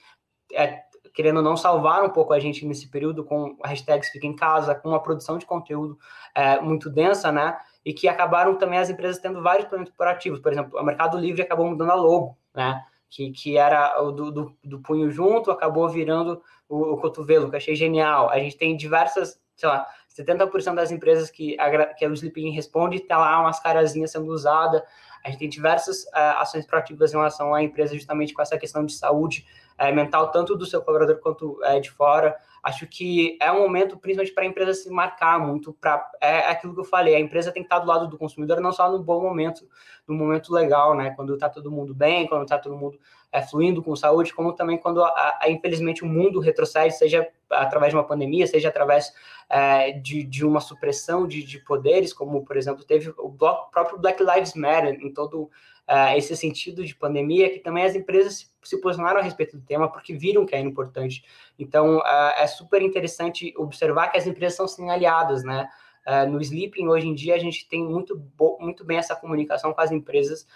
é, querendo ou não salvar um pouco a gente nesse período com a hashtag Fica em Casa, com uma produção de conteúdo é, muito densa, né? E que acabaram também as empresas tendo vários planos corporativos. Por exemplo, o Mercado Livre acabou mudando a logo, né? Que, que era o do, do, do punho junto, acabou virando o, o, cotovelo, que achei genial. A gente tem diversas, sei lá, 70% das empresas que, que o Sleeping responde, tá lá umas carazinhas sendo usada. A gente tem diversas uh, ações proativas em relação à empresa, justamente com essa questão de saúde é, mental, tanto do seu colaborador quanto é, de fora. acho que é um momento, principalmente para a empresa se marcar muito, para é aquilo que eu falei, a empresa tem que estar do lado do consumidor, não só no bom momento, no momento legal, né? Quando está todo mundo bem, quando está todo mundo é, fluindo com saúde, como também quando, a, a, infelizmente, o mundo retrocede, seja através de uma pandemia, seja através é, de, de uma supressão de, de poderes, como, por exemplo, teve o próprio Black Lives Matter em todo uh, esse sentido de pandemia, que também as empresas se, se, posicionaram a respeito do tema porque viram que é importante. Então, uh, é super interessante observar que as empresas são sim aliadas, né? Uh, no Sleeping, hoje em dia, a gente tem muito, muito bem essa comunicação com as empresas.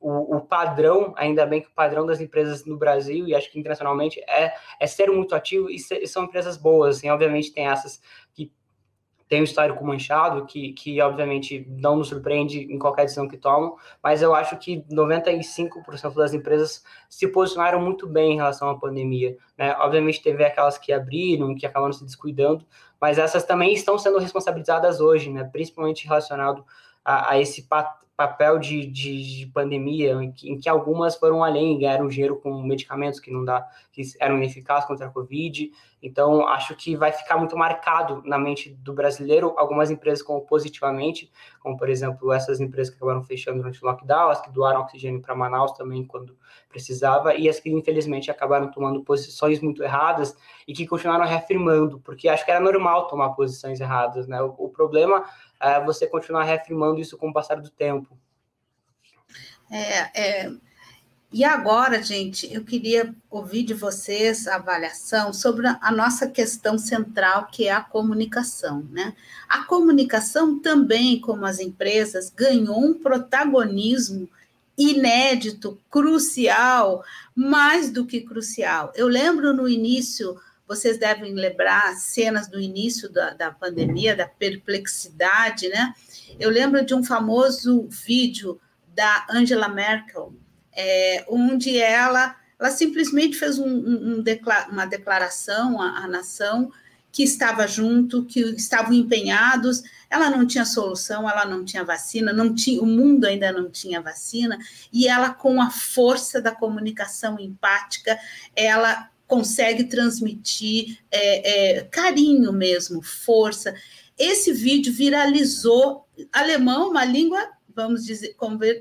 O, o, padrão, ainda bem que o padrão das empresas no Brasil e acho que internacionalmente é, é ser muito ativo e, ser, e são empresas boas. Assim, obviamente, tem essas tem um histórico manchado, que, que obviamente não nos surpreende em qualquer decisão que tomam, mas eu acho que 95% das empresas se posicionaram muito bem em relação à pandemia. Né? Obviamente teve aquelas que abriram, que acabaram se descuidando, mas essas também estão sendo responsabilizadas hoje, né? principalmente relacionado a, a esse pat papel de, de, de pandemia, em que, em que, algumas foram além, ganharam dinheiro com medicamentos que não dá, que eram ineficazes contra a Covid. Então, acho que vai ficar muito marcado na mente do brasileiro algumas empresas como positivamente, como por exemplo essas empresas que acabaram fechando durante o lockdown, as que doaram oxigênio para Manaus também quando precisava, e as que infelizmente acabaram tomando posições muito erradas e que continuaram reafirmando, porque acho que era normal tomar posições erradas, né? O, o problema é você continuar reafirmando isso com o passar do tempo. É, é, e agora, gente, eu queria ouvir de vocês a avaliação sobre a nossa questão central, que é a comunicação. Né? A comunicação também, como as empresas, ganhou um protagonismo inédito, crucial, mais do que crucial. Eu lembro no início vocês devem lembrar cenas do início da, da pandemia, da perplexidade, né? Eu lembro de um famoso vídeo da Angela Merkel, é, onde ela, ela simplesmente fez um, um, um uma declaração à, à nação que estava junto, que estavam empenhados. Ela não tinha solução, ela não tinha vacina, não tinha, o mundo ainda não tinha vacina, e ela, com a força da comunicação empática, ela consegue transmitir é, é, carinho mesmo, força. Esse vídeo viralizou. Alemão, uma língua, vamos dizer,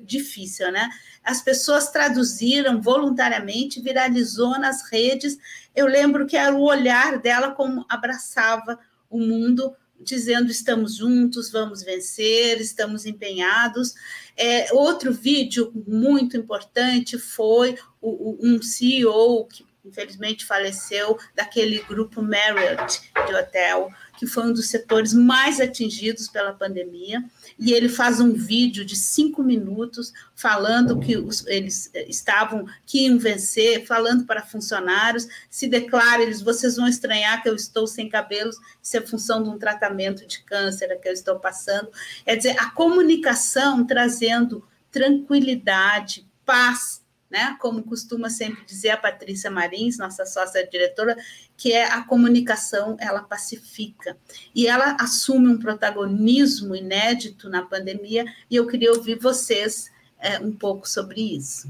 difícil, né? As pessoas traduziram voluntariamente, viralizou nas redes. Eu lembro que era o olhar dela como abraçava o mundo, dizendo estamos juntos, vamos vencer, estamos empenhados. É, outro vídeo muito importante foi o, o, um CEO que infelizmente faleceu, daquele grupo Marriott de hotel, que foi um dos setores mais atingidos pela pandemia. E ele faz um vídeo de cinco minutos falando que os, eles estavam, que iam vencer, falando para funcionários, se declara, eles, vocês vão estranhar que eu estou sem cabelos, isso é função de um tratamento de câncer que eu estou passando. É dizer, a comunicação trazendo tranquilidade, paz, né? Como costuma sempre dizer a Patrícia Marins, nossa sócia diretora, que é a comunicação, ela pacifica. E ela assume um protagonismo inédito na pandemia, e eu queria ouvir vocês é, um pouco sobre isso.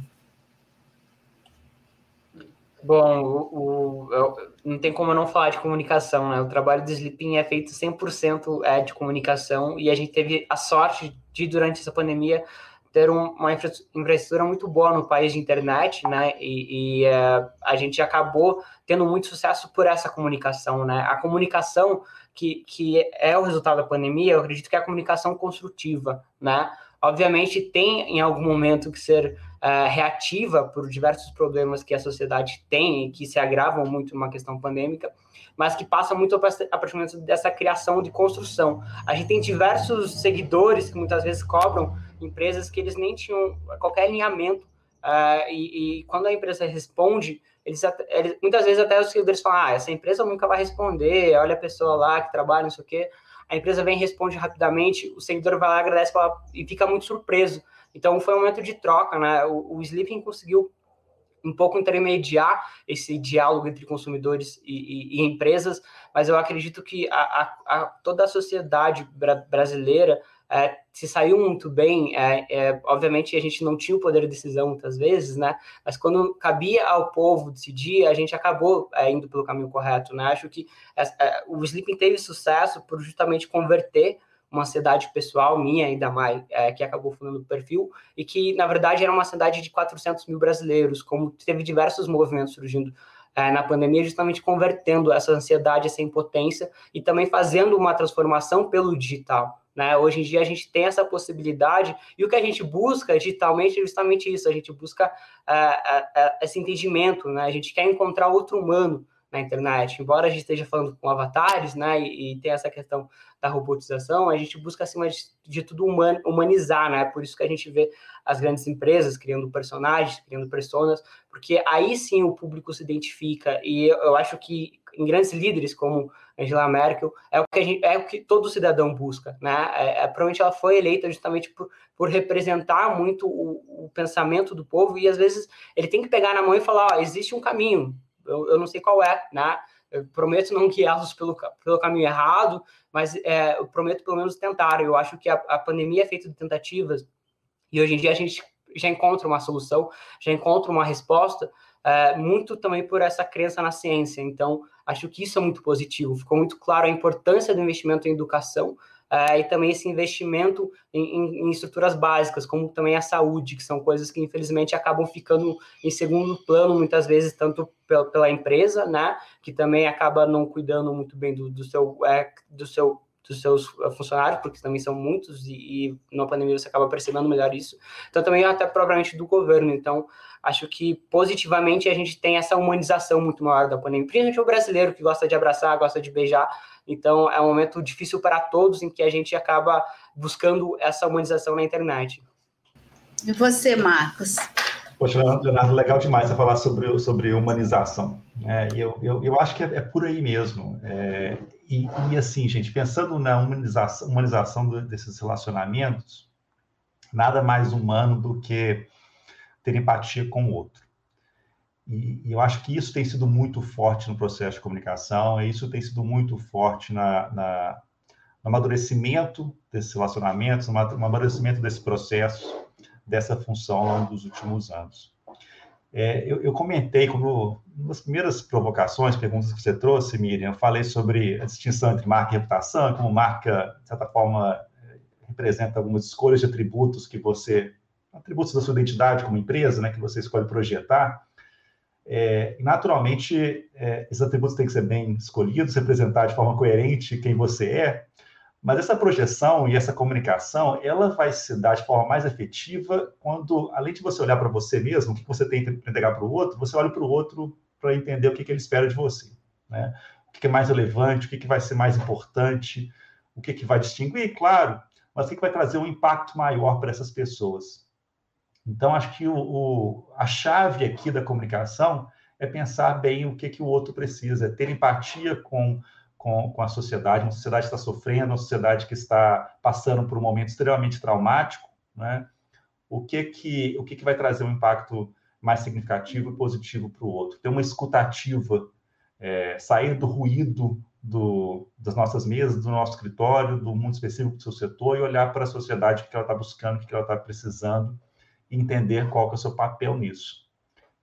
Bom, o, o, não tem como não falar de comunicação, né? O trabalho do Sleeping é feito 100% é, de comunicação, e a gente teve a sorte de, durante essa pandemia, ter um, uma infraestrutura muito boa no país de internet, né? E, e é, a gente acabou tendo muito sucesso por essa comunicação, né? A comunicação que, que é o resultado da pandemia, eu acredito que é a comunicação construtiva, né? Obviamente tem em algum momento que ser uh, reativa por diversos problemas que a sociedade tem e que se agravam muito numa questão pandêmica, mas que passa muito a partir dessa criação de construção. A gente tem diversos seguidores que muitas vezes cobram empresas que eles nem tinham qualquer alinhamento. Uh, e, e, quando a empresa responde, eles, eles, muitas vezes até os seguidores falam: ah, essa empresa nunca vai responder, olha a pessoa lá que trabalha, não sei o quê. A empresa vem responde rapidamente, o seguidor vai lá, agradece e fica muito surpreso. Então foi um momento de troca, né? O, o Sleeping conseguiu um pouco intermediar esse diálogo entre consumidores e, e, e empresas, mas eu acredito que a, a, a, toda a sociedade bra brasileira é, se saiu muito bem. É, é, obviamente, a gente não tinha o poder de decisão muitas vezes, né? Mas quando cabia ao povo decidir, a gente acabou é, indo pelo caminho correto, né? Acho que é, é, o Sleeping teve sucesso por justamente converter uma ansiedade pessoal minha e da Mai, é, que acabou fundando o perfil, e que, na verdade, era uma cidade de 400 mil brasileiros, como teve diversos movimentos surgindo é, na pandemia, justamente convertendo essa ansiedade, essa impotência, e também fazendo uma transformação pelo digital. Né? Hoje em dia a gente tem essa possibilidade, e o que a gente busca digitalmente é justamente isso, a gente busca é, é, é esse entendimento, né? a gente quer encontrar outro humano, na internet. Embora a gente esteja falando com avatares, né, e, e tem essa questão da robotização, a gente busca, acima de, de tudo, human, humanizar, né? Por isso que a gente vê as grandes empresas criando personagens, criando personas, porque aí sim o público se identifica. E eu, eu acho que em grandes líderes como Angela Merkel é o que, gente, é o que todo cidadão busca, né? É, é, provavelmente ela foi eleita justamente por, por representar muito o, o pensamento do povo e às vezes ele tem que pegar na mão e falar, ó, existe um caminho, eu, eu não sei qual é, né? Eu prometo não guiá-los pelo, pelo caminho errado, mas é, eu prometo pelo menos tentar. Eu acho que a, a pandemia é feita de tentativas e hoje em dia a gente já encontra uma solução, já encontra uma resposta, é, muito também por essa crença na ciência. Então, acho que isso é muito positivo. Ficou muito claro a importância do investimento em educação, é, e também esse investimento em, em, em, estruturas básicas, como também a saúde, que são coisas que infelizmente acabam ficando em segundo plano muitas vezes, tanto pela, pela empresa, né, que também acaba não cuidando muito bem do, do seu, é, do seu dos seus funcionários, porque também são muitos, e, e na pandemia você acaba percebendo melhor isso. Então, também até propriamente do governo. Então, acho que positivamente a gente tem essa humanização muito maior da pandemia, principalmente o brasileiro que gosta de abraçar, gosta de beijar, então, é um momento difícil para todos em que a gente acaba buscando essa humanização na internet. E você, Marcos? Poxa, Leonardo, legal demais você falar sobre, sobre humanização. É, eu, eu, eu acho que é, é por aí mesmo. É, e, e, assim, gente, pensando na humanização, humanização desses relacionamentos, nada mais humano do que ter empatia com o outro. E, eu acho que isso tem sido muito forte no processo de comunicação, e isso tem sido muito forte na, na, no amadurecimento desses relacionamentos, no amadurecimento desse processo, dessa função ao longo dos últimos anos. É, eu, eu, comentei, como das primeiras provocações, perguntas que você trouxe, Miriam, eu falei sobre a distinção entre marca e reputação, como marca, de certa forma, representa algumas escolhas de atributos que você, atributos da sua identidade como empresa, né, que você escolhe projetar, é, naturalmente, é, esses atributos têm que ser bem escolhidos, representar de forma coerente quem você é, mas essa projeção e essa comunicação, ela vai se dar de forma mais efetiva quando, além de você olhar para você mesmo, o que você tem para entregar para o outro, você olha para o outro para entender o que, que, ele espera de você. Né? O que, que é mais relevante, o que, que vai ser mais importante, o que, que vai distinguir, claro, mas o que, que vai trazer um impacto maior para essas pessoas. Então, acho que o, o, a chave aqui da comunicação é pensar bem o que, que o outro precisa, é ter empatia com, com, com a sociedade, uma sociedade que está sofrendo, uma sociedade que está passando por um momento extremamente traumático, né? o, que, que, o que, que vai trazer um impacto mais significativo e positivo para o outro. Ter uma escutativa, é, sair do ruído do, das nossas mesas, do nosso escritório, do mundo específico do seu setor e olhar para a sociedade, o que ela está buscando, o que ela está precisando, entender qual é o seu papel nisso.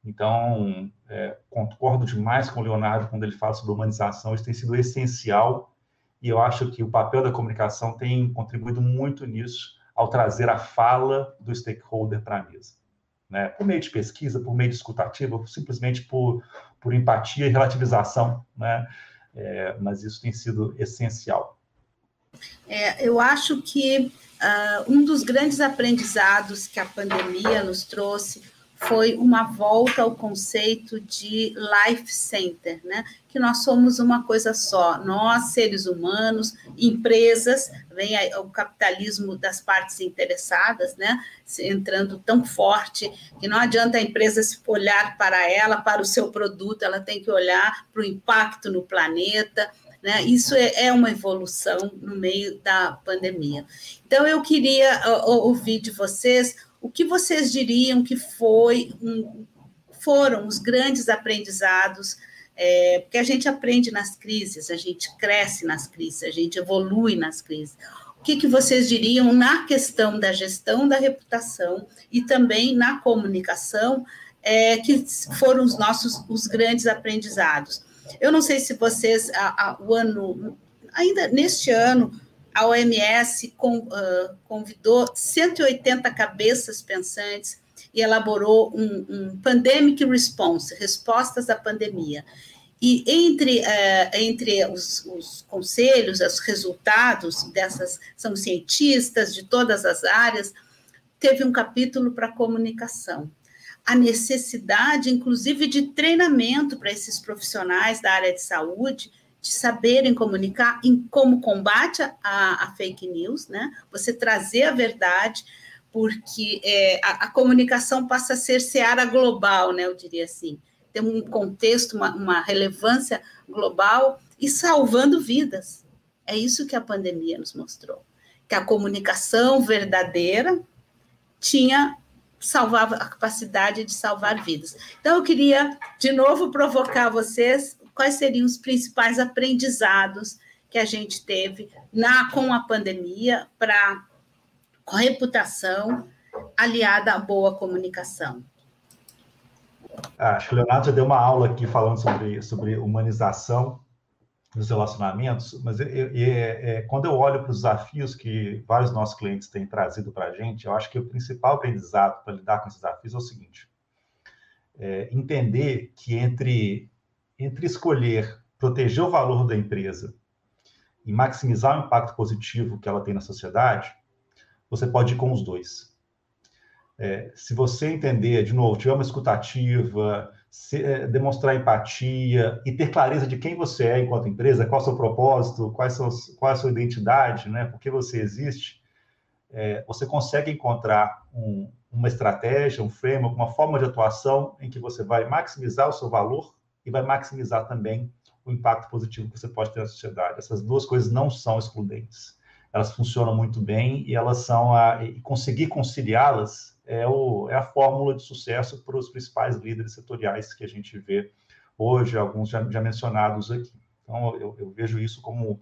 Então, é, concordo demais com o Leonardo quando ele fala sobre humanização, isso tem sido essencial, e eu acho que o papel da comunicação tem contribuído muito nisso, ao trazer a fala do stakeholder para a mesa. Né? Por meio de pesquisa, por meio de escutativa, simplesmente por, por empatia e relativização, né? É, mas isso tem sido essencial. É, eu acho que uh, um dos grandes aprendizados que a pandemia nos trouxe foi uma volta ao conceito de life center, né? Que nós somos uma coisa só, nós, seres humanos, empresas, vem aí o capitalismo das partes interessadas, né? Entrando tão forte que não adianta a empresa se olhar para ela, para o seu produto, ela tem que olhar para o impacto no planeta, né? Isso é, é, uma evolução no meio da pandemia. Então, eu queria ouvir de vocês o que vocês diriam que foi um, foram os grandes aprendizados, é, porque a gente aprende nas crises, a gente cresce nas crises, a gente evolui nas crises. que, que vocês diriam na questão da gestão da reputação e também na comunicação, é, que foram os nossos os grandes aprendizados? Eu não sei se vocês, a, a, o ano, ainda neste ano, a OMS com, uh, convidou 180 cabeças pensantes e elaborou um, um Pandemic Response, respostas à pandemia. E entre, uh, entre os, os, conselhos, os resultados dessas, são cientistas de todas as áreas, teve um capítulo para comunicação. A necessidade, inclusive, de treinamento para esses profissionais da área de saúde, de saberem comunicar em como combate a, a fake news, né? Você trazer a verdade, porque é, a, a, comunicação passa a ser seara global, né? Eu diria assim tem um contexto, uma, uma relevância global e salvando vidas. É isso que a pandemia nos mostrou. Que a comunicação verdadeira tinha salvava a capacidade de salvar vidas. Então eu queria de novo provocar vocês quais seriam os principais aprendizados que a gente teve na com a pandemia para com reputação aliada à boa comunicação. Ah, acho que o Leonardo já deu uma aula aqui falando sobre, sobre humanização dos relacionamentos, mas eu, eu, é, quando eu olho para os desafios que vários nossos clientes têm trazido para a gente, eu acho que o principal aprendizado para lidar com esses desafios é o seguinte: é entender que entre, entre escolher proteger o valor da empresa e maximizar o impacto positivo que ela tem na sociedade, você pode ir com os dois. É, se você entender, de novo, tiver uma escutativa, se, é, demonstrar empatia e ter clareza de quem você é enquanto empresa, qual é o seu propósito, quais são, qual é a sua identidade, né, por que você existe, é, você consegue encontrar um, uma estratégia, um framework, uma forma de atuação em que você vai maximizar o seu valor e vai maximizar também o impacto positivo que você pode ter na sociedade. Essas duas coisas não são excludentes. Elas funcionam muito bem e elas são a, conseguir conciliá-las é, o, é a fórmula de sucesso para os principais líderes setoriais que a gente vê hoje, alguns já, já mencionados aqui. Então, eu, eu, vejo isso como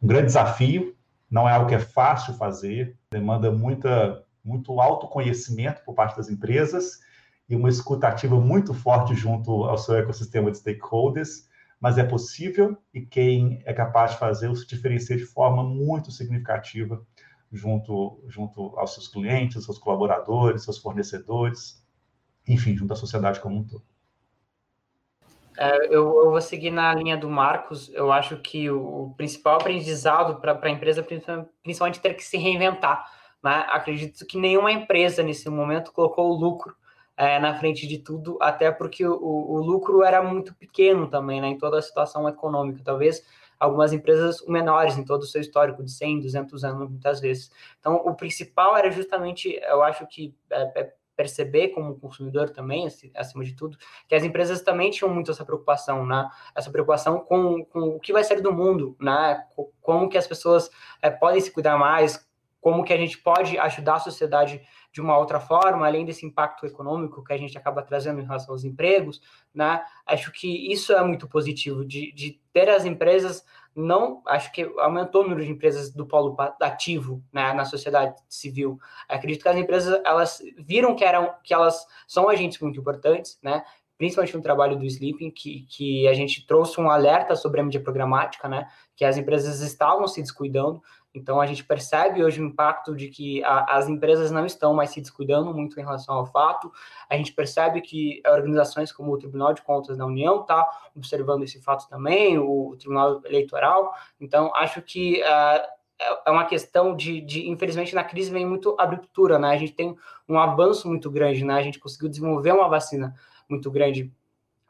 um grande desafio, não é algo que é fácil fazer, demanda muita, muito autoconhecimento por parte das empresas e uma escutativa muito forte junto ao seu ecossistema de stakeholders, mas é possível e quem é capaz de fazer se diferencia de forma muito significativa junto, junto aos seus clientes, seus colaboradores, seus fornecedores, enfim, junto à sociedade como um todo. É, eu, eu, vou seguir na linha do Marcos. Eu acho que o, principal aprendizado para a empresa, principalmente ter que se reinventar. Né? Acredito que nenhuma empresa nesse momento colocou o lucro é, na frente de tudo, até porque o, o, lucro era muito pequeno também, né, em toda a situação econômica. Talvez algumas empresas menores em todo o seu histórico, de 100, 200 anos, muitas vezes. Então, o principal era justamente, eu acho que é, é perceber como consumidor também, acima de tudo, que as empresas também tinham muito essa preocupação, né? Essa preocupação com, com o que vai ser do mundo, né? Como que as pessoas é, podem se cuidar mais, como que a gente pode ajudar a sociedade de uma outra forma, além desse impacto econômico que a gente acaba trazendo em relação aos empregos, né? Acho que isso é muito positivo, de, de ter as empresas, não, acho que aumentou o número de empresas do polo ativo, né, na sociedade civil. Acredito que as empresas, elas viram que, eram, que elas são agentes muito importantes, né? principalmente no trabalho do Sleeping, que, que a gente trouxe um alerta sobre a mídia programática, né, que as empresas estavam se descuidando, então, a gente percebe hoje o impacto de que a, as empresas não estão mais se descuidando muito em relação ao fato. A gente percebe que organizações como o Tribunal de Contas da União está observando esse fato também, o, Tribunal Eleitoral. Então, acho que uh, é uma questão de, de, infelizmente, na crise vem muito abertura, né? A gente tem um avanço muito grande, né? A gente conseguiu desenvolver uma vacina muito grande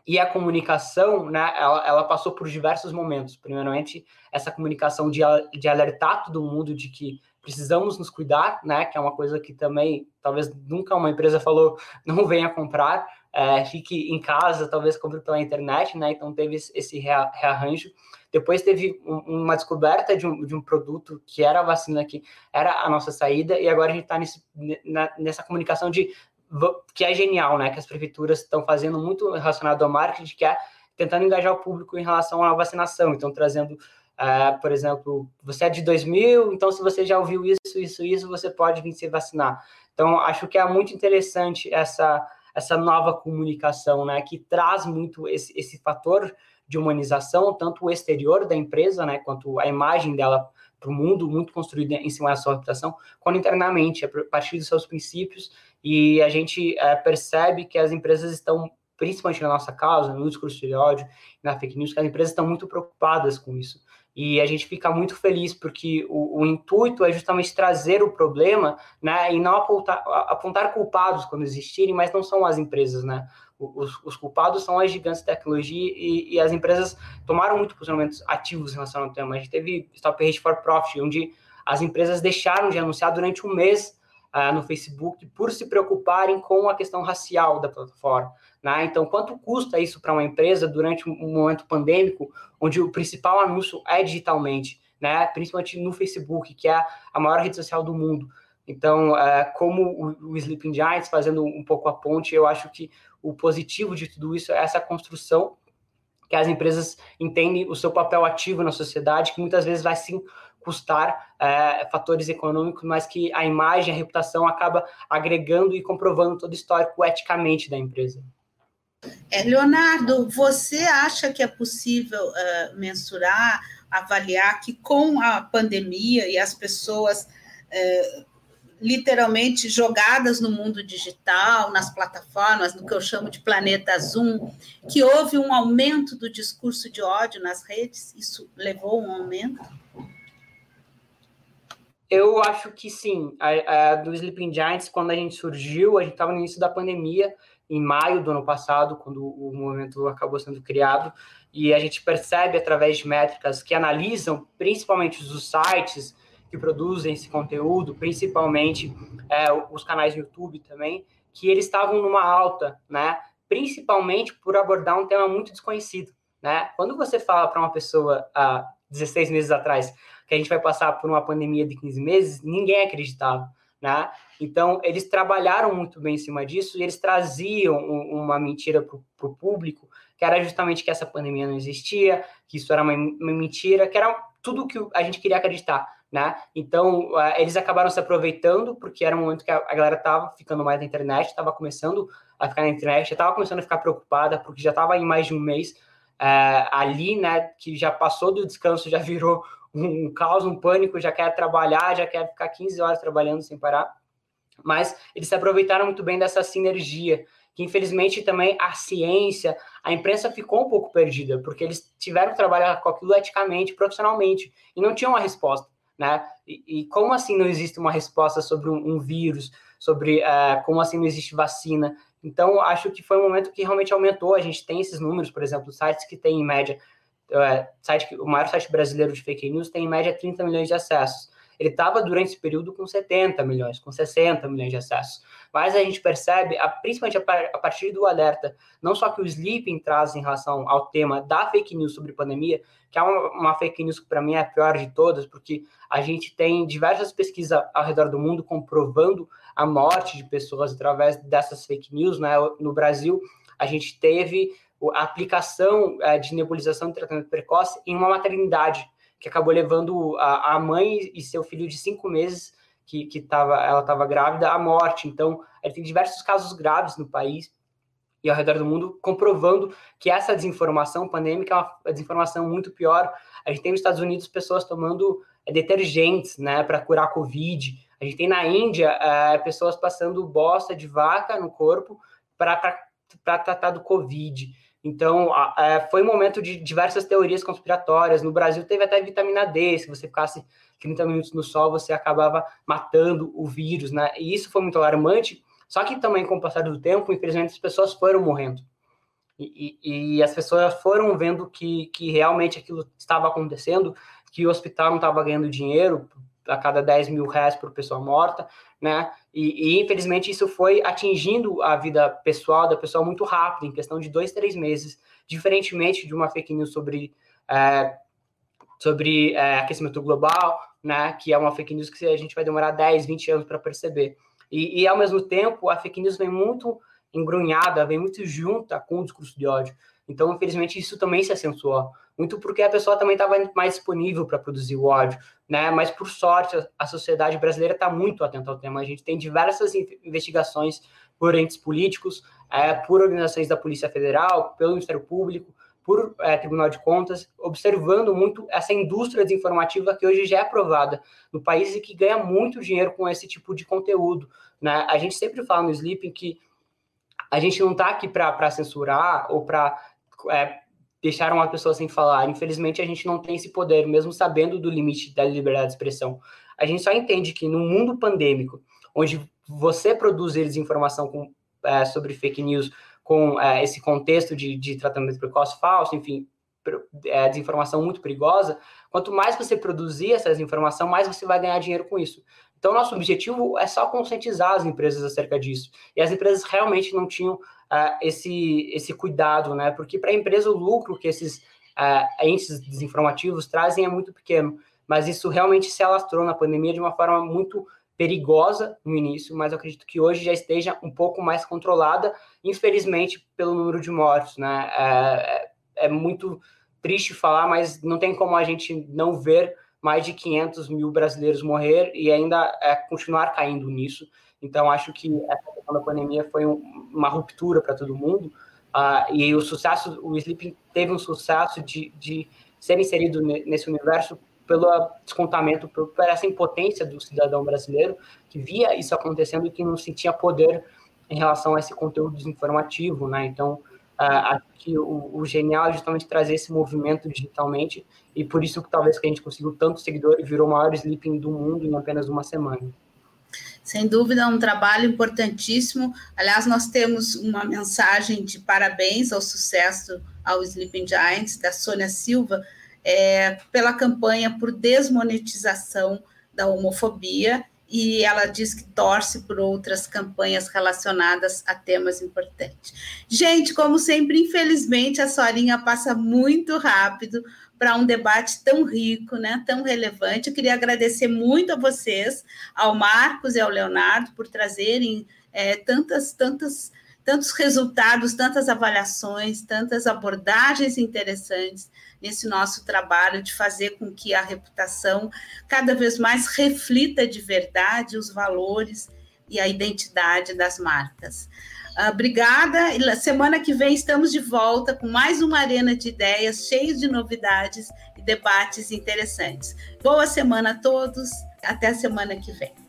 e a comunicação, né, ela, ela, passou por diversos momentos. Primeiramente, essa comunicação de, de alertar todo mundo de que precisamos nos cuidar, né, que é uma coisa que também, talvez nunca uma empresa falou, não venha comprar, é, fique em casa, talvez compre pela internet, né, então teve esse rearranjo. Depois teve um, uma descoberta de um, de um, produto que era a vacina, que era a nossa saída, e agora a gente está nessa comunicação de que é genial, né? Que as prefeituras estão fazendo muito relacionado ao marketing, que é tentando engajar o público em relação à vacinação, então trazendo é, por exemplo, você é de 2000, então se você já ouviu isso, isso, isso, você pode vir se vacinar. Então, acho que é muito interessante essa, essa nova comunicação, né, que traz muito esse, esse fator de humanização, tanto o exterior da empresa, né, quanto a imagem dela para o mundo, muito construída em cima da sua reputação, quanto internamente, a partir dos seus princípios, e a gente é, percebe que as empresas estão, principalmente na nossa causa, no discurso de ódio, na fake news, que as empresas estão muito preocupadas com isso. E a gente fica muito feliz porque o, o intuito é justamente trazer o problema, né, e não apontar, apontar culpados quando existirem, mas não são as empresas, né? Os, os culpados são as gigantes de tecnologia e, e, as empresas tomaram muito posicionamentos ativos em relação ao tema. A gente teve Stop Hate for Profit, onde as empresas deixaram de anunciar durante um mês uh, no Facebook por se preocuparem com a questão racial da plataforma. Né? Então, quanto custa isso para uma empresa durante um momento pandêmico, onde o principal anúncio é digitalmente, né? principalmente no Facebook, que é a maior rede social do mundo. Então, uh, como o, o Sleeping Giants, fazendo um pouco a ponte, eu acho que o positivo de tudo isso é essa construção que as empresas entendem o seu papel ativo na sociedade, que muitas vezes vai sim custar é, fatores econômicos, mas que a imagem, a reputação acaba agregando e comprovando todo o histórico eticamente da empresa. É, Leonardo, você acha que é possível uh, mensurar, avaliar que com a pandemia e as pessoas uh, literalmente jogadas no mundo digital, nas plataformas, no que eu chamo de planeta Zoom, que houve um aumento do discurso de ódio nas redes? Isso levou um aumento? Eu acho que sim. A, a, do Sleeping Giants, quando a gente surgiu, a gente estava no início da pandemia, em maio do ano passado, quando o movimento acabou sendo criado, e a gente percebe através de métricas que analisam principalmente os sites que produzem esse conteúdo, principalmente é, os canais do YouTube também, que eles estavam numa alta, né? Principalmente por abordar um tema muito desconhecido, né? Quando você fala para uma pessoa há 16 meses atrás que a gente vai passar por uma pandemia de 15 meses, ninguém acreditava, né? Então, eles trabalharam muito bem em cima disso e eles traziam um, uma mentira para o público, que era justamente que essa pandemia não existia, que isso era uma, uma mentira, que era tudo que a gente queria acreditar, né? Então, eles acabaram se aproveitando, porque era um momento que a, a galera estava ficando mais na internet, estava começando a ficar na internet, estava começando a ficar preocupada, porque já estava em mais de um mês uh, ali, né? Que já passou do descanso, já virou um caos, um pânico, já quer trabalhar, já quer ficar 15 horas trabalhando sem parar. Mas eles se aproveitaram muito bem dessa sinergia, que infelizmente também a ciência, a imprensa ficou um pouco perdida, porque eles tiveram que trabalhar com aquilo eticamente, profissionalmente, e não tinham uma resposta, né? E, e como assim não existe uma resposta sobre um, um vírus, sobre uh, como assim não existe vacina? Então, acho que foi um momento que realmente aumentou. A gente tem esses números, por exemplo, sites que têm em média é, site, o maior site brasileiro de fake news tem em média 30 milhões de acessos. Ele estava durante esse período com 70 milhões, com 60 milhões de acessos. Mas a gente percebe, principalmente a partir do alerta, não só que o Sleeping traz em relação ao tema da fake news sobre pandemia, que é uma, uma fake news que para mim é a pior de todas, porque a gente tem diversas pesquisas ao redor do mundo comprovando a morte de pessoas através dessas fake news. Né? No Brasil, a gente teve a aplicação é, de nebulização de tratamento precoce em uma maternidade, que acabou levando a, a mãe e seu filho de cinco meses, que, que tava, ela estava grávida, à morte. Então, ele tem diversos casos graves no país e ao redor do mundo, comprovando que essa desinformação pandêmica é uma desinformação muito pior. A gente tem nos Estados Unidos pessoas tomando é, detergentes né, para curar a Covid. A gente tem na Índia é, pessoas passando bosta de vaca no corpo para tratar do Covid. Então, foi um momento de diversas teorias conspiratórias. No Brasil, teve até vitamina D. Se você ficasse 30 minutos no sol, você acabava matando o vírus, né? E isso foi muito alarmante. Só que também, com o passar do tempo, infelizmente, as pessoas foram morrendo. E, e, e as pessoas foram vendo que, que realmente aquilo estava acontecendo, que o hospital não estava ganhando dinheiro a cada 10 mil reais por pessoa morta, né? E, e, infelizmente isso foi atingindo a vida pessoal da pessoa muito rápido, em questão de dois, três meses, diferentemente de uma fake news sobre, é, sobre é, aquecimento global, né? Que é uma fake news que a gente vai demorar 10, 20 anos para perceber. E, e, ao mesmo tempo, a fake news vem muito engrunhada, vem muito junta com o discurso de ódio. Então, infelizmente, isso também se acentuou. Muito porque a pessoa também estava mais disponível para produzir o ódio, né? Mas por sorte a sociedade brasileira está muito atenta ao tema. A gente tem diversas investigações por entes políticos, é, por organizações da Polícia Federal, pelo Ministério Público, por é, Tribunal de Contas, observando muito essa indústria desinformativa que hoje já é aprovada no país e que ganha muito dinheiro com esse tipo de conteúdo. Né? A gente sempre fala no Sleeping que a gente não está aqui para censurar ou para é, deixar uma pessoa sem falar. Infelizmente, a gente não tem esse poder, mesmo sabendo do limite da liberdade de expressão. A gente só entende que no mundo pandêmico, onde você produz desinformação com, é, sobre fake news com é, esse contexto de, de, tratamento precoce falso, enfim, é, desinformação muito perigosa, quanto mais você produzir essa desinformação, mais você vai ganhar dinheiro com isso. Então, nosso objetivo é só conscientizar as empresas acerca disso. E as empresas realmente não tinham uh, esse, esse cuidado, né? Porque para a empresa o lucro que esses uh, entes desinformativos trazem é muito pequeno. Mas isso realmente se alastrou na pandemia de uma forma muito perigosa no início, mas eu acredito que hoje já esteja um pouco mais controlada, infelizmente, pelo número de mortos, né? É, é, é muito triste falar, mas não tem como a gente não ver mais de 500 mil brasileiros morrer e ainda é, continuar caindo nisso. Então, acho que essa questão da pandemia foi um, uma ruptura para todo mundo. Uh, e o sucesso, o Sleeping teve um sucesso de, de ser inserido nesse universo pelo descontamento, por, por essa impotência do cidadão brasileiro que via isso acontecendo e que não sentia poder em relação a esse conteúdo desinformativo, né? Então, uh, o, o, genial é justamente trazer esse movimento digitalmente e por isso que talvez que a gente conseguiu tanto seguidor e virou o maior sleeping do mundo em apenas uma semana. Sem dúvida, um trabalho importantíssimo. Aliás, nós temos uma mensagem de parabéns ao sucesso ao Sleeping Giants, da Sônia Silva, é, pela campanha por desmonetização da homofobia e ela diz que torce por outras campanhas relacionadas a temas importantes. Gente, como sempre, infelizmente a Sorinha passa muito rápido para um debate tão rico, né, tão relevante. Eu queria agradecer muito a vocês, ao Marcos e ao Leonardo, por trazerem é, tantas, tantas tantos resultados, tantas avaliações, tantas abordagens interessantes nesse nosso trabalho de fazer com que a reputação cada vez mais reflita de verdade os valores e a identidade das marcas. Obrigada. Semana que vem estamos de volta com mais uma arena de ideias, cheios de novidades e debates interessantes. Boa semana a todos. Até a semana que vem.